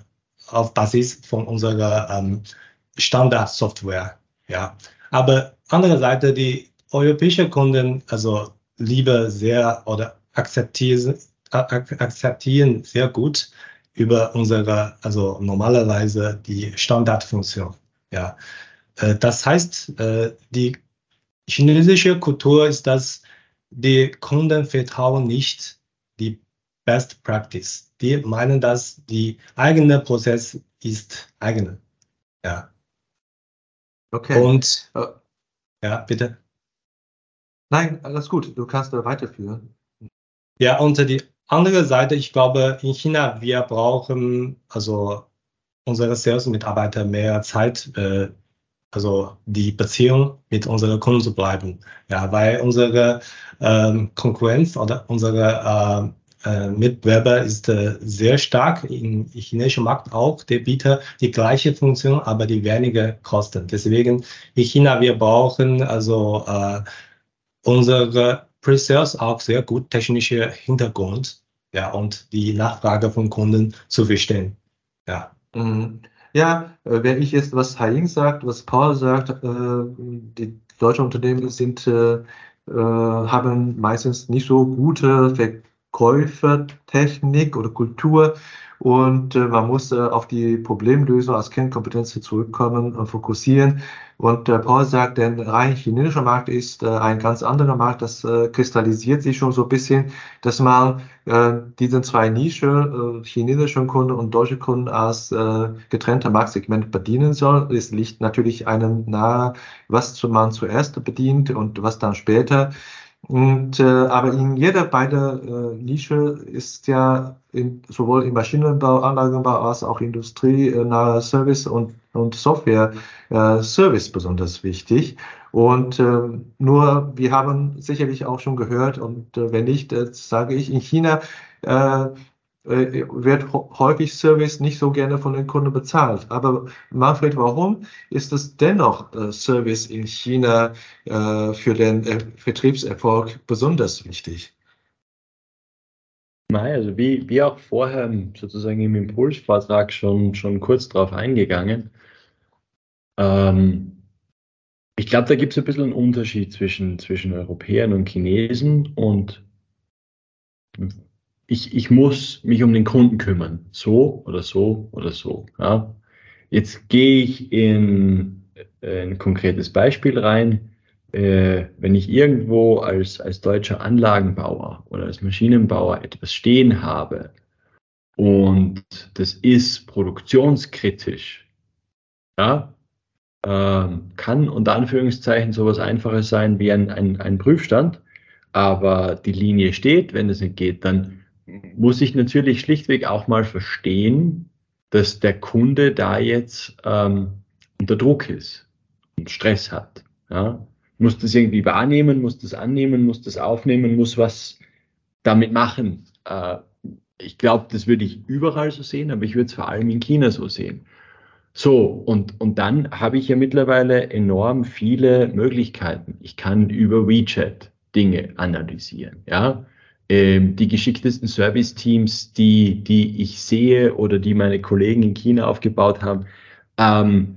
auf Basis von unserer ähm, Standardsoftware. Ja, aber andere Seite, die europäischen Kunden also lieben sehr oder akzeptieren, akzeptieren sehr gut über unsere, also normalerweise die Standardfunktion. Ja, äh, das heißt, äh, die chinesische Kultur ist, dass die Kunden vertrauen nicht die Best Practice. Die meinen, dass die eigene Prozess ist eigene. Ja. Okay. Und ja, bitte. Nein, alles gut. Du kannst weiterführen. Ja, und die andere Seite, ich glaube, in China, wir brauchen also unsere Sales-Mitarbeiter mehr Zeit, äh, also die Beziehung mit unseren Kunden zu bleiben. Ja, weil unsere ähm, Konkurrenz oder unsere äh, äh, Mitbewerber ist äh, sehr stark im chinesischen Markt auch. Der bietet die gleiche Funktion, aber die weniger Kosten. Deswegen in China, wir brauchen also äh, unsere Pre-Sales auch sehr gut technische Hintergrund, ja, und die Nachfrage von Kunden zu verstehen. Ja. Mhm. Ja, äh, wenn ich jetzt was Haing sagt, was Paul sagt, äh, die deutschen Unternehmen sind, äh, haben meistens nicht so gute Verkäufertechnik oder Kultur und äh, man muss äh, auf die Problemlösung als Kernkompetenz zurückkommen und fokussieren. Und äh, Paul sagt, der rein chinesische Markt ist äh, ein ganz anderer Markt. Das äh, kristallisiert sich schon so ein bisschen, dass man äh, diesen zwei Nische, chinesischen Kunden und deutsche Kunden als getrennte Marktsegment bedienen soll. Es liegt natürlich einem nahe, was man zuerst bedient und was dann später. Und, äh, aber in jeder beider äh, Nische ist ja in, sowohl im Maschinenbau, Anlagenbau als auch Industrie, äh, Service und, und Software äh, Service besonders wichtig. Und äh, nur, wir haben sicherlich auch schon gehört, und äh, wenn nicht, äh, sage ich, in China äh, äh, wird häufig Service nicht so gerne von den Kunden bezahlt. Aber Manfred, warum ist es dennoch äh, Service in China äh, für den Vertriebserfolg besonders wichtig? Nein, also wie, wie auch vorher sozusagen im Impulsvortrag schon, schon kurz darauf eingegangen. Ähm, ich glaube, da gibt es ein bisschen einen Unterschied zwischen, zwischen Europäern und Chinesen und ich, ich muss mich um den Kunden kümmern. So oder so oder so. Ja. Jetzt gehe ich in ein konkretes Beispiel rein. Äh, wenn ich irgendwo als, als deutscher Anlagenbauer oder als Maschinenbauer etwas stehen habe und das ist produktionskritisch, ja, äh, kann unter Anführungszeichen sowas Einfaches sein wie ein, ein, ein Prüfstand, aber die Linie steht, wenn es nicht geht, dann muss ich natürlich schlichtweg auch mal verstehen, dass der Kunde da jetzt ähm, unter Druck ist. Stress hat. Ja? Muss das irgendwie wahrnehmen, muss das annehmen, muss das aufnehmen, muss was damit machen. Äh, ich glaube, das würde ich überall so sehen, aber ich würde es vor allem in China so sehen. So, und, und dann habe ich ja mittlerweile enorm viele Möglichkeiten. Ich kann über WeChat Dinge analysieren, ja. Ähm, die geschicktesten Service-Teams, die, die ich sehe oder die meine Kollegen in China aufgebaut haben, ähm,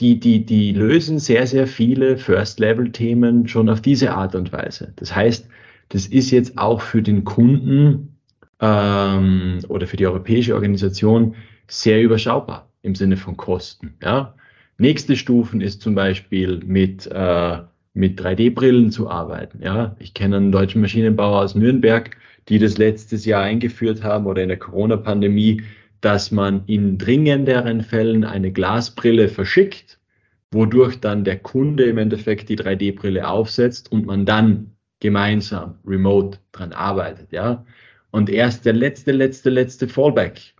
die, die, die lösen sehr, sehr viele First-Level-Themen schon auf diese Art und Weise. Das heißt, das ist jetzt auch für den Kunden ähm, oder für die europäische Organisation sehr überschaubar im Sinne von Kosten. Ja? Nächste Stufen ist zum Beispiel mit, äh, mit 3D-Brillen zu arbeiten. Ja? Ich kenne einen deutschen Maschinenbauer aus Nürnberg, die das letztes Jahr eingeführt haben oder in der Corona-Pandemie, dass man in dringenderen Fällen eine Glasbrille verschickt, wodurch dann der Kunde im Endeffekt die 3D-Brille aufsetzt und man dann gemeinsam remote dran arbeitet, ja. Und erst der letzte, letzte, letzte Fallback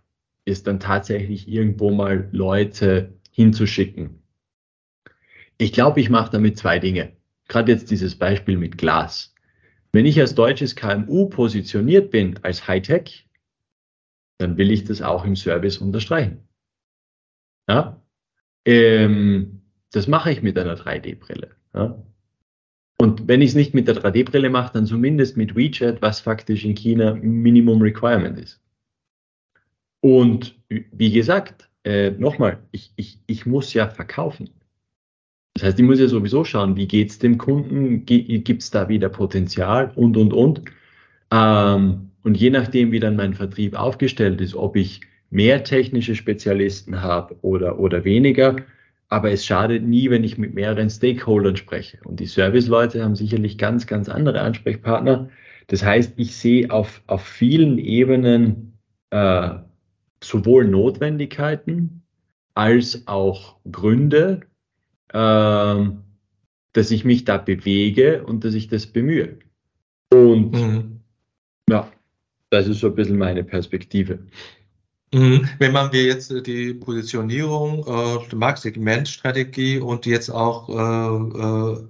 ist dann tatsächlich irgendwo mal Leute hinzuschicken. Ich glaube, ich mache damit zwei Dinge. Gerade jetzt dieses Beispiel mit Glas. Wenn ich als deutsches KMU positioniert bin als Hightech, dann will ich das auch im Service unterstreichen. Ja? Ähm, das mache ich mit einer 3D-Brille. Ja? Und wenn ich es nicht mit der 3D-Brille mache, dann zumindest mit WeChat, was faktisch in China Minimum Requirement ist. Und wie gesagt, äh, nochmal, ich, ich, ich muss ja verkaufen. Das heißt, ich muss ja sowieso schauen, wie geht es dem Kunden, gibt es da wieder Potenzial und, und, und. Ähm, und je nachdem, wie dann mein Vertrieb aufgestellt ist, ob ich mehr technische Spezialisten habe oder, oder weniger, aber es schadet nie, wenn ich mit mehreren Stakeholdern spreche. Und die Serviceleute haben sicherlich ganz, ganz andere Ansprechpartner. Das heißt, ich sehe auf, auf vielen Ebenen äh, sowohl Notwendigkeiten als auch Gründe, äh, dass ich mich da bewege und dass ich das bemühe. Und mhm. ja, das ist so ein bisschen meine Perspektive. Mhm. Wenn man wir jetzt äh, die Positionierung, äh, Marktsegmentstrategie und jetzt auch, äh,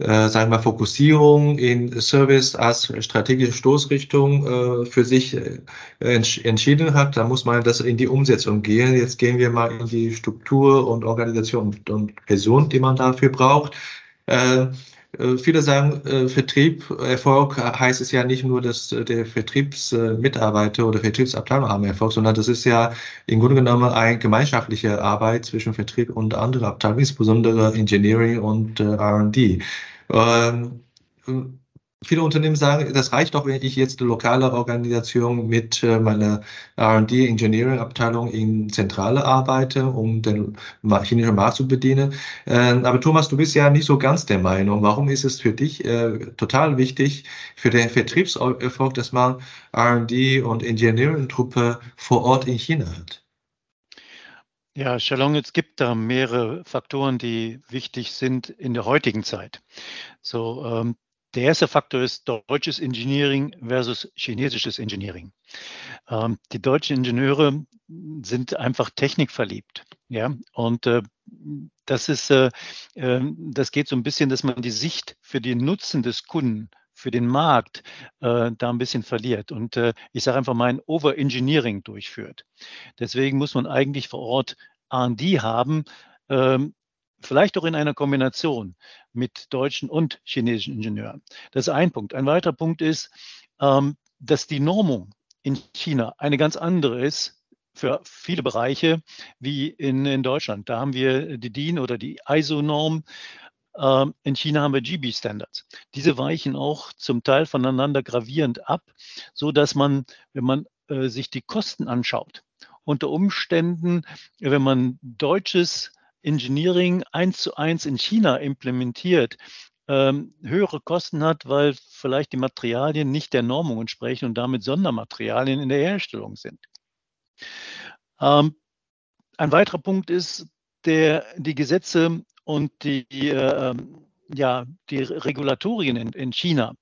äh, sagen wir, Fokussierung in Service als strategische Stoßrichtung äh, für sich äh, entsch entschieden hat, dann muss man das in die Umsetzung gehen. Jetzt gehen wir mal in die Struktur und Organisation und Person, die man dafür braucht. Äh, viele sagen, äh, Vertrieb, Erfolg heißt es ja nicht nur, dass äh, der Vertriebsmitarbeiter oder Vertriebsabteilung haben Erfolg, sondern das ist ja im Grunde genommen eine gemeinschaftliche Arbeit zwischen Vertrieb und anderen Abteilungen, insbesondere Engineering und R&D. Viele Unternehmen sagen, das reicht doch, wenn ich jetzt eine lokale Organisation mit äh, meiner R&D Engineering Abteilung in Zentrale arbeite, um den chinesischen Markt zu bedienen. Ähm, aber Thomas, du bist ja nicht so ganz der Meinung. Warum ist es für dich äh, total wichtig, für den Vertriebserfolg, dass man R&D und Engineering Truppe vor Ort in China hat? Ja, Shalom, es gibt da mehrere Faktoren, die wichtig sind in der heutigen Zeit. So, ähm, der erste Faktor ist deutsches Engineering versus chinesisches Engineering. Ähm, die deutschen Ingenieure sind einfach technikverliebt. Ja, und äh, das ist, äh, äh, das geht so ein bisschen, dass man die Sicht für den Nutzen des Kunden für den Markt äh, da ein bisschen verliert und äh, ich sage einfach mal ein Overengineering durchführt. Deswegen muss man eigentlich vor Ort R&D haben, ähm, vielleicht auch in einer Kombination mit deutschen und chinesischen Ingenieuren. Das ist ein Punkt. Ein weiterer Punkt ist, ähm, dass die Normung in China eine ganz andere ist für viele Bereiche wie in, in Deutschland. Da haben wir die DIN oder die ISO-Norm. Ähm, in China haben wir GB-Standards. Diese weichen auch zum Teil voneinander gravierend ab, so dass man, wenn man äh, sich die Kosten anschaut, unter Umständen, wenn man deutsches Engineering eins zu eins in China implementiert, ähm, höhere Kosten hat, weil vielleicht die Materialien nicht der Normung entsprechen und damit Sondermaterialien in der Herstellung sind. Ähm, ein weiterer Punkt ist, der, die Gesetze und die, äh, ja, die Regulatorien in, in China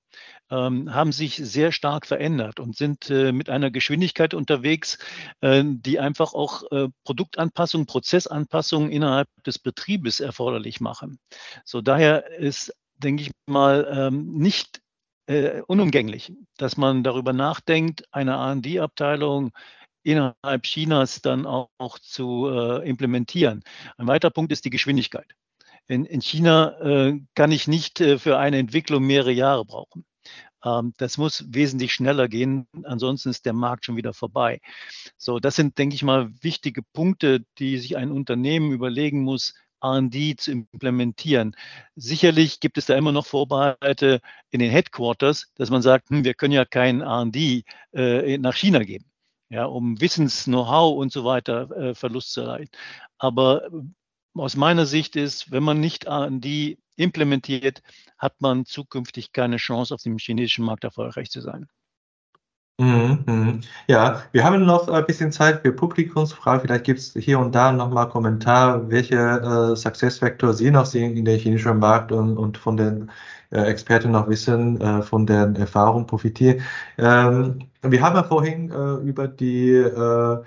ähm, haben sich sehr stark verändert und sind äh, mit einer Geschwindigkeit unterwegs, äh, die einfach auch äh, Produktanpassungen, Prozessanpassungen innerhalb des Betriebes erforderlich machen. So daher ist, denke ich mal, ähm, nicht äh, unumgänglich, dass man darüber nachdenkt, eine R&D-Abteilung innerhalb Chinas dann auch, auch zu äh, implementieren. Ein weiterer Punkt ist die Geschwindigkeit. In, in China äh, kann ich nicht für eine Entwicklung mehrere Jahre brauchen. Ähm, das muss wesentlich schneller gehen, ansonsten ist der Markt schon wieder vorbei. So, das sind, denke ich mal, wichtige Punkte, die sich ein Unternehmen überlegen muss, R&D zu implementieren. Sicherlich gibt es da immer noch Vorbehalte in den Headquarters, dass man sagt, hm, wir können ja kein R&D äh, nach China geben, ja, um Wissens, Know-how und so weiter äh, Verlust zu erleiden. Aber äh, aus meiner Sicht ist, wenn man nicht R&D implementiert, hat man zukünftig keine Chance, auf dem chinesischen Markt erfolgreich zu sein. Mhm, mhm. Ja, wir haben noch ein bisschen Zeit für Publikumsfragen. Vielleicht gibt es hier und da nochmal Kommentar, welche äh, Success Factor Sie noch sehen in der chinesischen Markt und, und von den äh, Experten noch wissen, äh, von der Erfahrung profitieren. Ähm, wir haben ja vorhin äh, über die äh,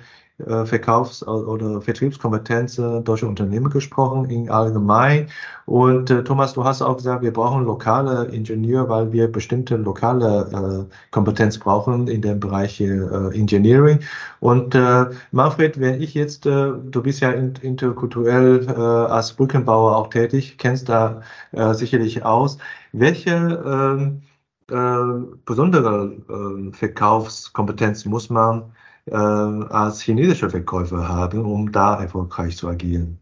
Verkaufs- oder Vertriebskompetenz deutscher Unternehmen gesprochen, in allgemein. Und äh, Thomas, du hast auch gesagt, wir brauchen lokale Ingenieure, weil wir bestimmte lokale äh, Kompetenz brauchen in dem Bereich äh, Engineering. Und äh, Manfred, wenn ich jetzt, äh, du bist ja in, interkulturell äh, als Brückenbauer auch tätig, kennst da äh, sicherlich aus. Welche ähm, äh, besondere äh, Verkaufskompetenz muss man äh, als chinesische Verkäufer haben, um da erfolgreich zu agieren?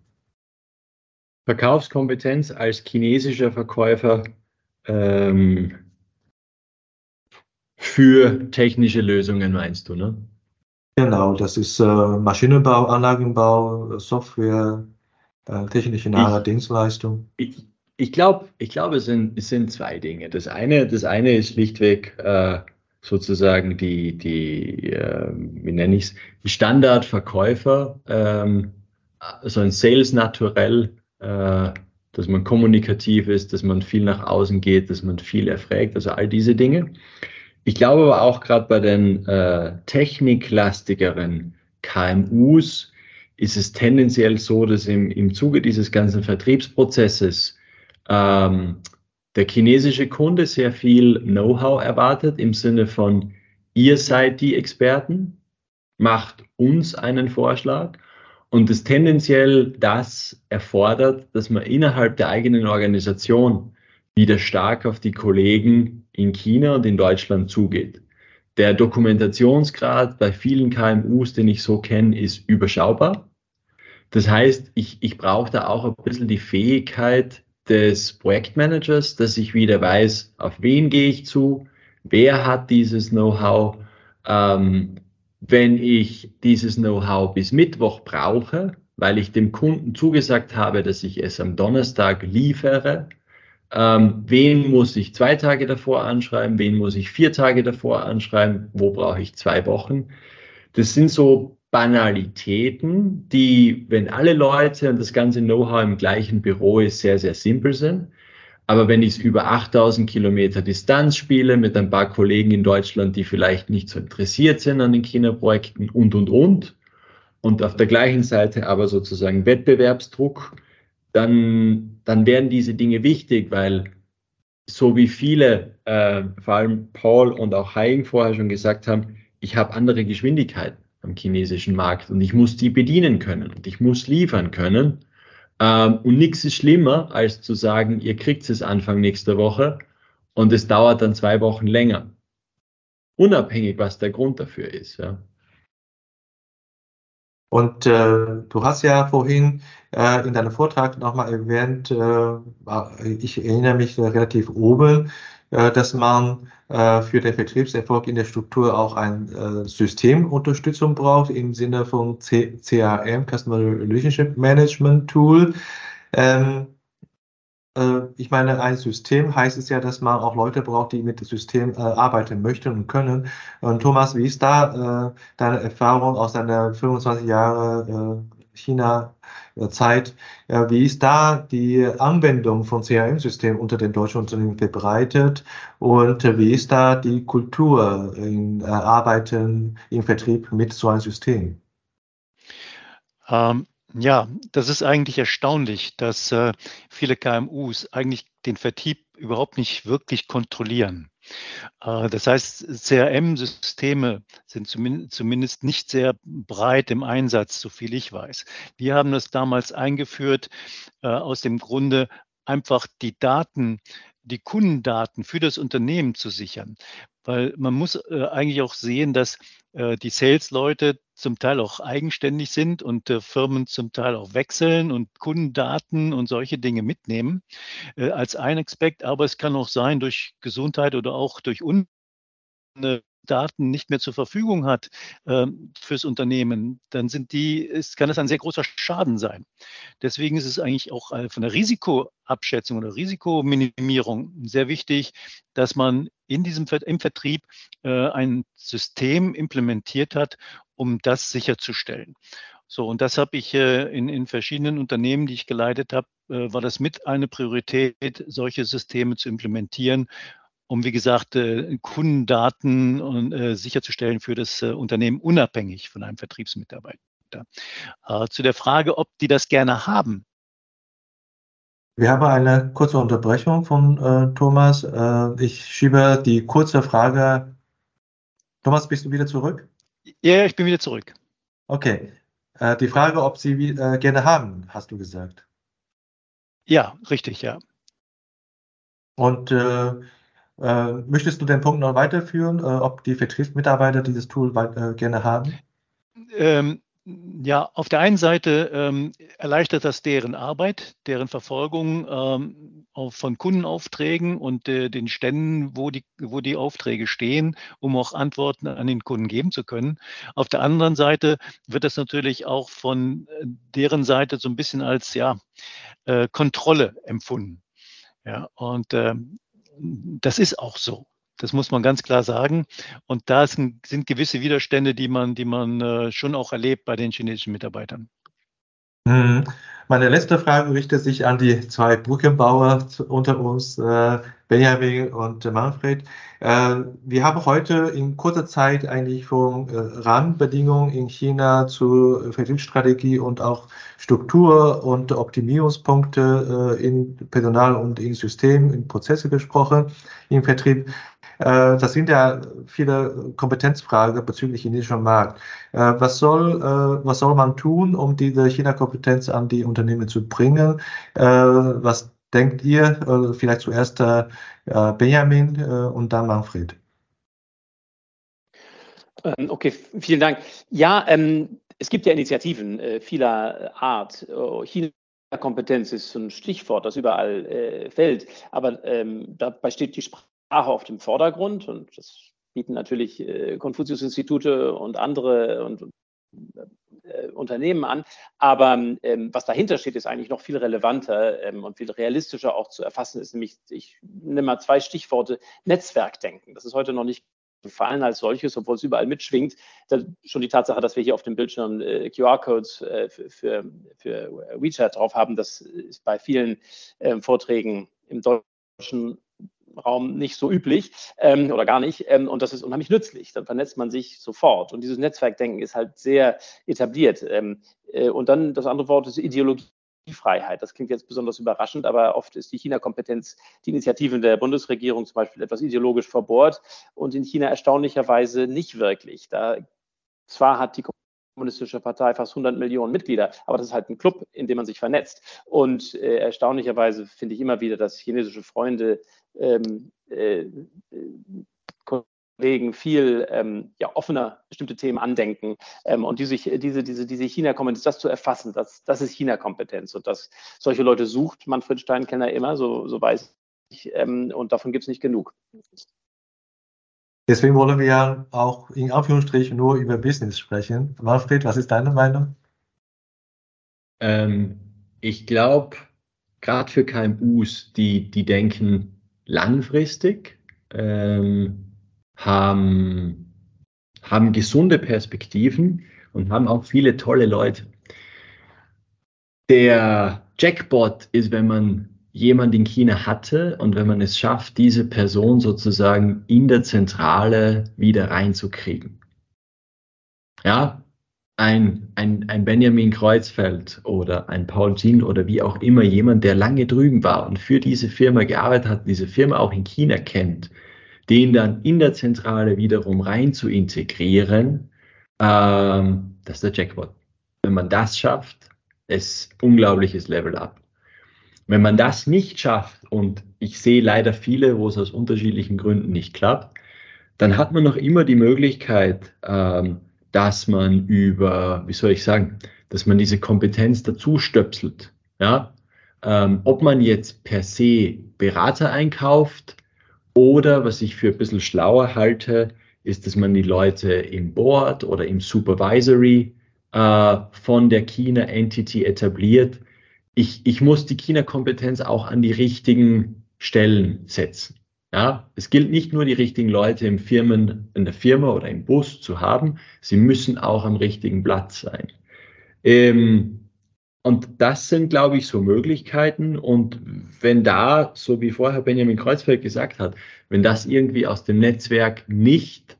Verkaufskompetenz als chinesischer Verkäufer ähm, für technische Lösungen meinst du, ne? Genau, das ist äh, Maschinenbau, Anlagenbau, Software, äh, technische nahe Dienstleistung. Ich, ich glaube, ich glaub, es, sind, es sind zwei Dinge. Das eine, das eine ist schlichtweg äh, sozusagen die, die äh, wie nenne ich es, die Standardverkäufer, ähm, so ein Sales naturell, äh, dass man kommunikativ ist, dass man viel nach außen geht, dass man viel erfragt, also all diese Dinge. Ich glaube aber auch gerade bei den äh, techniklastigeren KMUs ist es tendenziell so, dass im, im Zuge dieses ganzen Vertriebsprozesses ähm, der chinesische Kunde sehr viel Know-how erwartet im Sinne von, ihr seid die Experten, macht uns einen Vorschlag und es tendenziell das erfordert, dass man innerhalb der eigenen Organisation wieder stark auf die Kollegen in China und in Deutschland zugeht. Der Dokumentationsgrad bei vielen KMUs, den ich so kenne, ist überschaubar. Das heißt, ich, ich brauche da auch ein bisschen die Fähigkeit, des Projektmanagers, dass ich wieder weiß, auf wen gehe ich zu, wer hat dieses Know-how. Ähm, wenn ich dieses Know-how bis Mittwoch brauche, weil ich dem Kunden zugesagt habe, dass ich es am Donnerstag liefere, ähm, wen muss ich zwei Tage davor anschreiben, wen muss ich vier Tage davor anschreiben, wo brauche ich zwei Wochen. Das sind so Banalitäten, die, wenn alle Leute und das ganze Know-how im gleichen Büro ist, sehr, sehr simpel sind. Aber wenn ich es über 8000 Kilometer Distanz spiele mit ein paar Kollegen in Deutschland, die vielleicht nicht so interessiert sind an den China-Projekten und, und, und, und auf der gleichen Seite aber sozusagen Wettbewerbsdruck, dann, dann werden diese Dinge wichtig, weil so wie viele, äh, vor allem Paul und auch Haing vorher schon gesagt haben, ich habe andere Geschwindigkeiten am chinesischen Markt und ich muss die bedienen können und ich muss liefern können. Ähm, und nichts ist schlimmer, als zu sagen, ihr kriegt es Anfang nächster Woche und es dauert dann zwei Wochen länger. Unabhängig, was der Grund dafür ist. Ja. Und äh, du hast ja vorhin äh, in deinem Vortrag nochmal erwähnt, äh, ich erinnere mich relativ oben, dass man äh, für den Vertriebserfolg in der Struktur auch ein äh, Systemunterstützung braucht im Sinne von CRM, Customer Relationship Management Tool. Ähm, ich meine, ein System heißt es ja, dass man auch Leute braucht, die mit dem System äh, arbeiten möchten und können. Und Thomas, wie ist da äh, deine Erfahrung aus deiner 25 Jahre äh, China äh, Zeit. Wie ist da die Anwendung von CRM-Systemen unter den deutschen Unternehmen verbreitet und wie ist da die Kultur im Arbeiten im Vertrieb mit so einem System? Ähm, ja, das ist eigentlich erstaunlich, dass äh, viele KMUs eigentlich den Vertrieb überhaupt nicht wirklich kontrollieren. Äh, das heißt, CRM-Systeme sind zumindest nicht sehr breit im Einsatz, so viel ich weiß. Wir haben das damals eingeführt äh, aus dem Grunde, einfach die Daten, die Kundendaten für das Unternehmen zu sichern. Weil man muss äh, eigentlich auch sehen, dass die Sales-Leute zum Teil auch eigenständig sind und äh, Firmen zum Teil auch wechseln und Kundendaten und solche Dinge mitnehmen äh, als ein Aspekt. Aber es kann auch sein durch Gesundheit oder auch durch Un Daten nicht mehr zur Verfügung hat äh, fürs Unternehmen, dann sind die, ist, kann es ein sehr großer Schaden sein. Deswegen ist es eigentlich auch äh, von der Risikoabschätzung oder Risikominimierung sehr wichtig, dass man in diesem im Vertrieb äh, ein System implementiert hat, um das sicherzustellen. So, und das habe ich äh, in, in verschiedenen Unternehmen, die ich geleitet habe, äh, war das mit eine Priorität, solche Systeme zu implementieren, um, wie gesagt, äh, Kundendaten und, äh, sicherzustellen für das äh, Unternehmen unabhängig von einem Vertriebsmitarbeiter. Zu der Frage, ob die das gerne haben. Wir haben eine kurze Unterbrechung von äh, Thomas. Äh, ich schiebe die kurze Frage. Thomas, bist du wieder zurück? Ja, ich bin wieder zurück. Okay. die Frage, ob Sie gerne haben, hast du gesagt. Ja, richtig, ja. Und äh, möchtest du den Punkt noch weiterführen, äh, ob die Vertriebsmitarbeiter dieses Tool weit, äh, gerne haben? Ähm, ja, auf der einen Seite ähm, erleichtert das deren Arbeit, deren Verfolgung ähm, von Kundenaufträgen und äh, den Ständen, wo die, wo die Aufträge stehen, um auch Antworten an den Kunden geben zu können. Auf der anderen Seite wird das natürlich auch von äh, deren Seite so ein bisschen als ja, äh, Kontrolle empfunden. Ja, und ähm, das ist auch so. Das muss man ganz klar sagen. Und da sind, gewisse Widerstände, die man, die man äh, schon auch erlebt bei den chinesischen Mitarbeitern. Mhm. Meine letzte Frage richtet sich an die zwei Brückenbauer unter uns, äh, Benjamin und Manfred. Äh, wir haben heute in kurzer Zeit eigentlich von äh, Rahmenbedingungen in China zu Vertriebsstrategie und auch Struktur und Optimierungspunkte in Personal und in System, in Prozesse gesprochen im Vertrieb. Äh, das sind ja viele Kompetenzfragen bezüglich chinesischen Markt. Äh, was soll, äh, was soll man tun, um diese China-Kompetenz an die Unternehmen zu bringen? Was denkt ihr? Vielleicht zuerst Benjamin und dann Manfred. Ähm, okay, vielen Dank. Ja, ähm, es gibt ja Initiativen äh, vieler Art. China-Kompetenz ist ein Stichwort, das überall äh, fällt. Aber ähm, dabei steht die Sprache Sprache auf dem Vordergrund und das bieten natürlich äh, Konfuzius-Institute und andere und, äh, Unternehmen an. Aber ähm, was dahinter steht, ist eigentlich noch viel relevanter ähm, und viel realistischer auch zu erfassen ist, nämlich, ich nehme mal zwei Stichworte, Netzwerkdenken. Das ist heute noch nicht gefallen als solches, obwohl es überall mitschwingt. Schon die Tatsache, dass wir hier auf dem Bildschirm äh, QR-Codes äh, für, für, für, WeChat drauf haben, das ist bei vielen äh, Vorträgen im deutschen Raum nicht so üblich ähm, oder gar nicht. Ähm, und das ist unheimlich nützlich. Dann vernetzt man sich sofort. Und dieses Netzwerkdenken ist halt sehr etabliert. Ähm, äh, und dann das andere Wort ist Ideologiefreiheit. Das klingt jetzt besonders überraschend, aber oft ist die China-Kompetenz, die Initiativen der Bundesregierung zum Beispiel etwas ideologisch verbohrt und in China erstaunlicherweise nicht wirklich. Da zwar hat die Kommunistische Partei fast 100 Millionen Mitglieder, aber das ist halt ein Club, in dem man sich vernetzt. Und äh, erstaunlicherweise finde ich immer wieder, dass chinesische Freunde ähm, äh, Kollegen viel ähm, ja, offener bestimmte Themen andenken ähm, und die sich, diese, diese, diese China-Kompetenz, das zu erfassen, das, das ist China-Kompetenz und dass solche Leute sucht Manfred Steinkenner immer, so, so weiß ich, ähm, und davon gibt es nicht genug. Deswegen wollen wir ja auch in Anführungsstrichen nur über Business sprechen. Manfred, was ist deine Meinung? Ähm, ich glaube, gerade für KMUs, die, die denken, langfristig, ähm, haben, haben gesunde Perspektiven und haben auch viele tolle Leute. der Jackpot ist, wenn man jemand in China hatte und wenn man es schafft, diese Person sozusagen in der Zentrale wieder reinzukriegen. Ja, ein, ein, ein Benjamin Kreuzfeld oder ein Paul Jin oder wie auch immer jemand, der lange drüben war und für diese Firma gearbeitet hat, diese Firma auch in China kennt, den dann in der Zentrale wiederum rein zu integrieren, ähm, das ist der Jackpot. Wenn man das schafft, ist unglaubliches Level up. Wenn man das nicht schafft, und ich sehe leider viele, wo es aus unterschiedlichen Gründen nicht klappt, dann hat man noch immer die Möglichkeit, ähm, dass man über, wie soll ich sagen, dass man diese Kompetenz dazu stöpselt. Ja? Ähm, ob man jetzt per se Berater einkauft oder, was ich für ein bisschen schlauer halte, ist, dass man die Leute im Board oder im Supervisory äh, von der China Entity etabliert. Ich, ich muss die China-Kompetenz auch an die richtigen Stellen setzen. Ja, es gilt nicht nur die richtigen Leute im Firmen, in der Firma oder im Bus zu haben, sie müssen auch am richtigen Platz sein. Ähm, und das sind, glaube ich, so Möglichkeiten. Und wenn da, so wie vorher Benjamin Kreuzfeld gesagt hat, wenn das irgendwie aus dem Netzwerk nicht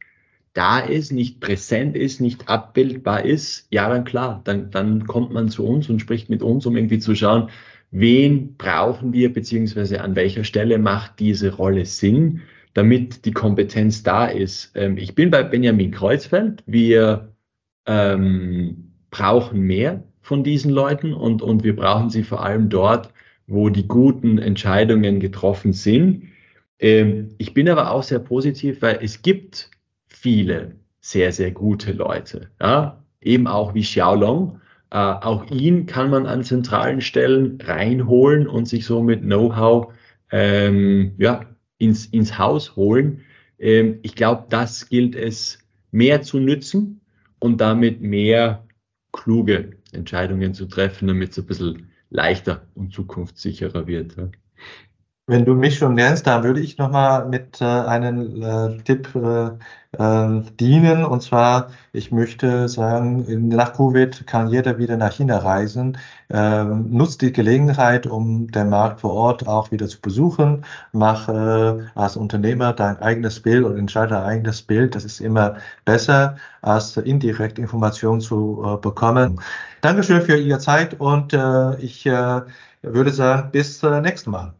da ist, nicht präsent ist, nicht abbildbar ist, ja, dann klar, dann, dann kommt man zu uns und spricht mit uns, um irgendwie zu schauen, wen brauchen wir, beziehungsweise an welcher Stelle macht diese Rolle Sinn, damit die Kompetenz da ist. Ähm, ich bin bei Benjamin Kreuzfeld. Wir ähm, brauchen mehr von diesen Leuten und, und wir brauchen sie vor allem dort, wo die guten Entscheidungen getroffen sind. Ähm, ich bin aber auch sehr positiv, weil es gibt viele sehr, sehr gute Leute. Ja? Eben auch wie Xiaolong, äh, auch ihn kann man an zentralen Stellen reinholen und sich so mit Know-how ähm, ja, ins, ins Haus holen. Ähm, ich glaube, das gilt es mehr zu nützen und damit mehr kluge Entscheidungen zu treffen, damit es ein bisschen leichter und zukunftssicherer wird. Ja. Wenn du mich schon nennst, dann würde ich nochmal mit äh, einem äh, Tipp äh, äh, dienen. Und zwar, ich möchte sagen, nach Covid kann jeder wieder nach China reisen. Äh, nutzt die Gelegenheit, um den Markt vor Ort auch wieder zu besuchen. Mach äh, als Unternehmer dein eigenes Bild und entscheide dein eigenes Bild. Das ist immer besser, als indirekt Informationen zu äh, bekommen. Dankeschön für Ihre Zeit und äh, ich äh, würde sagen, bis äh, nächstes Mal.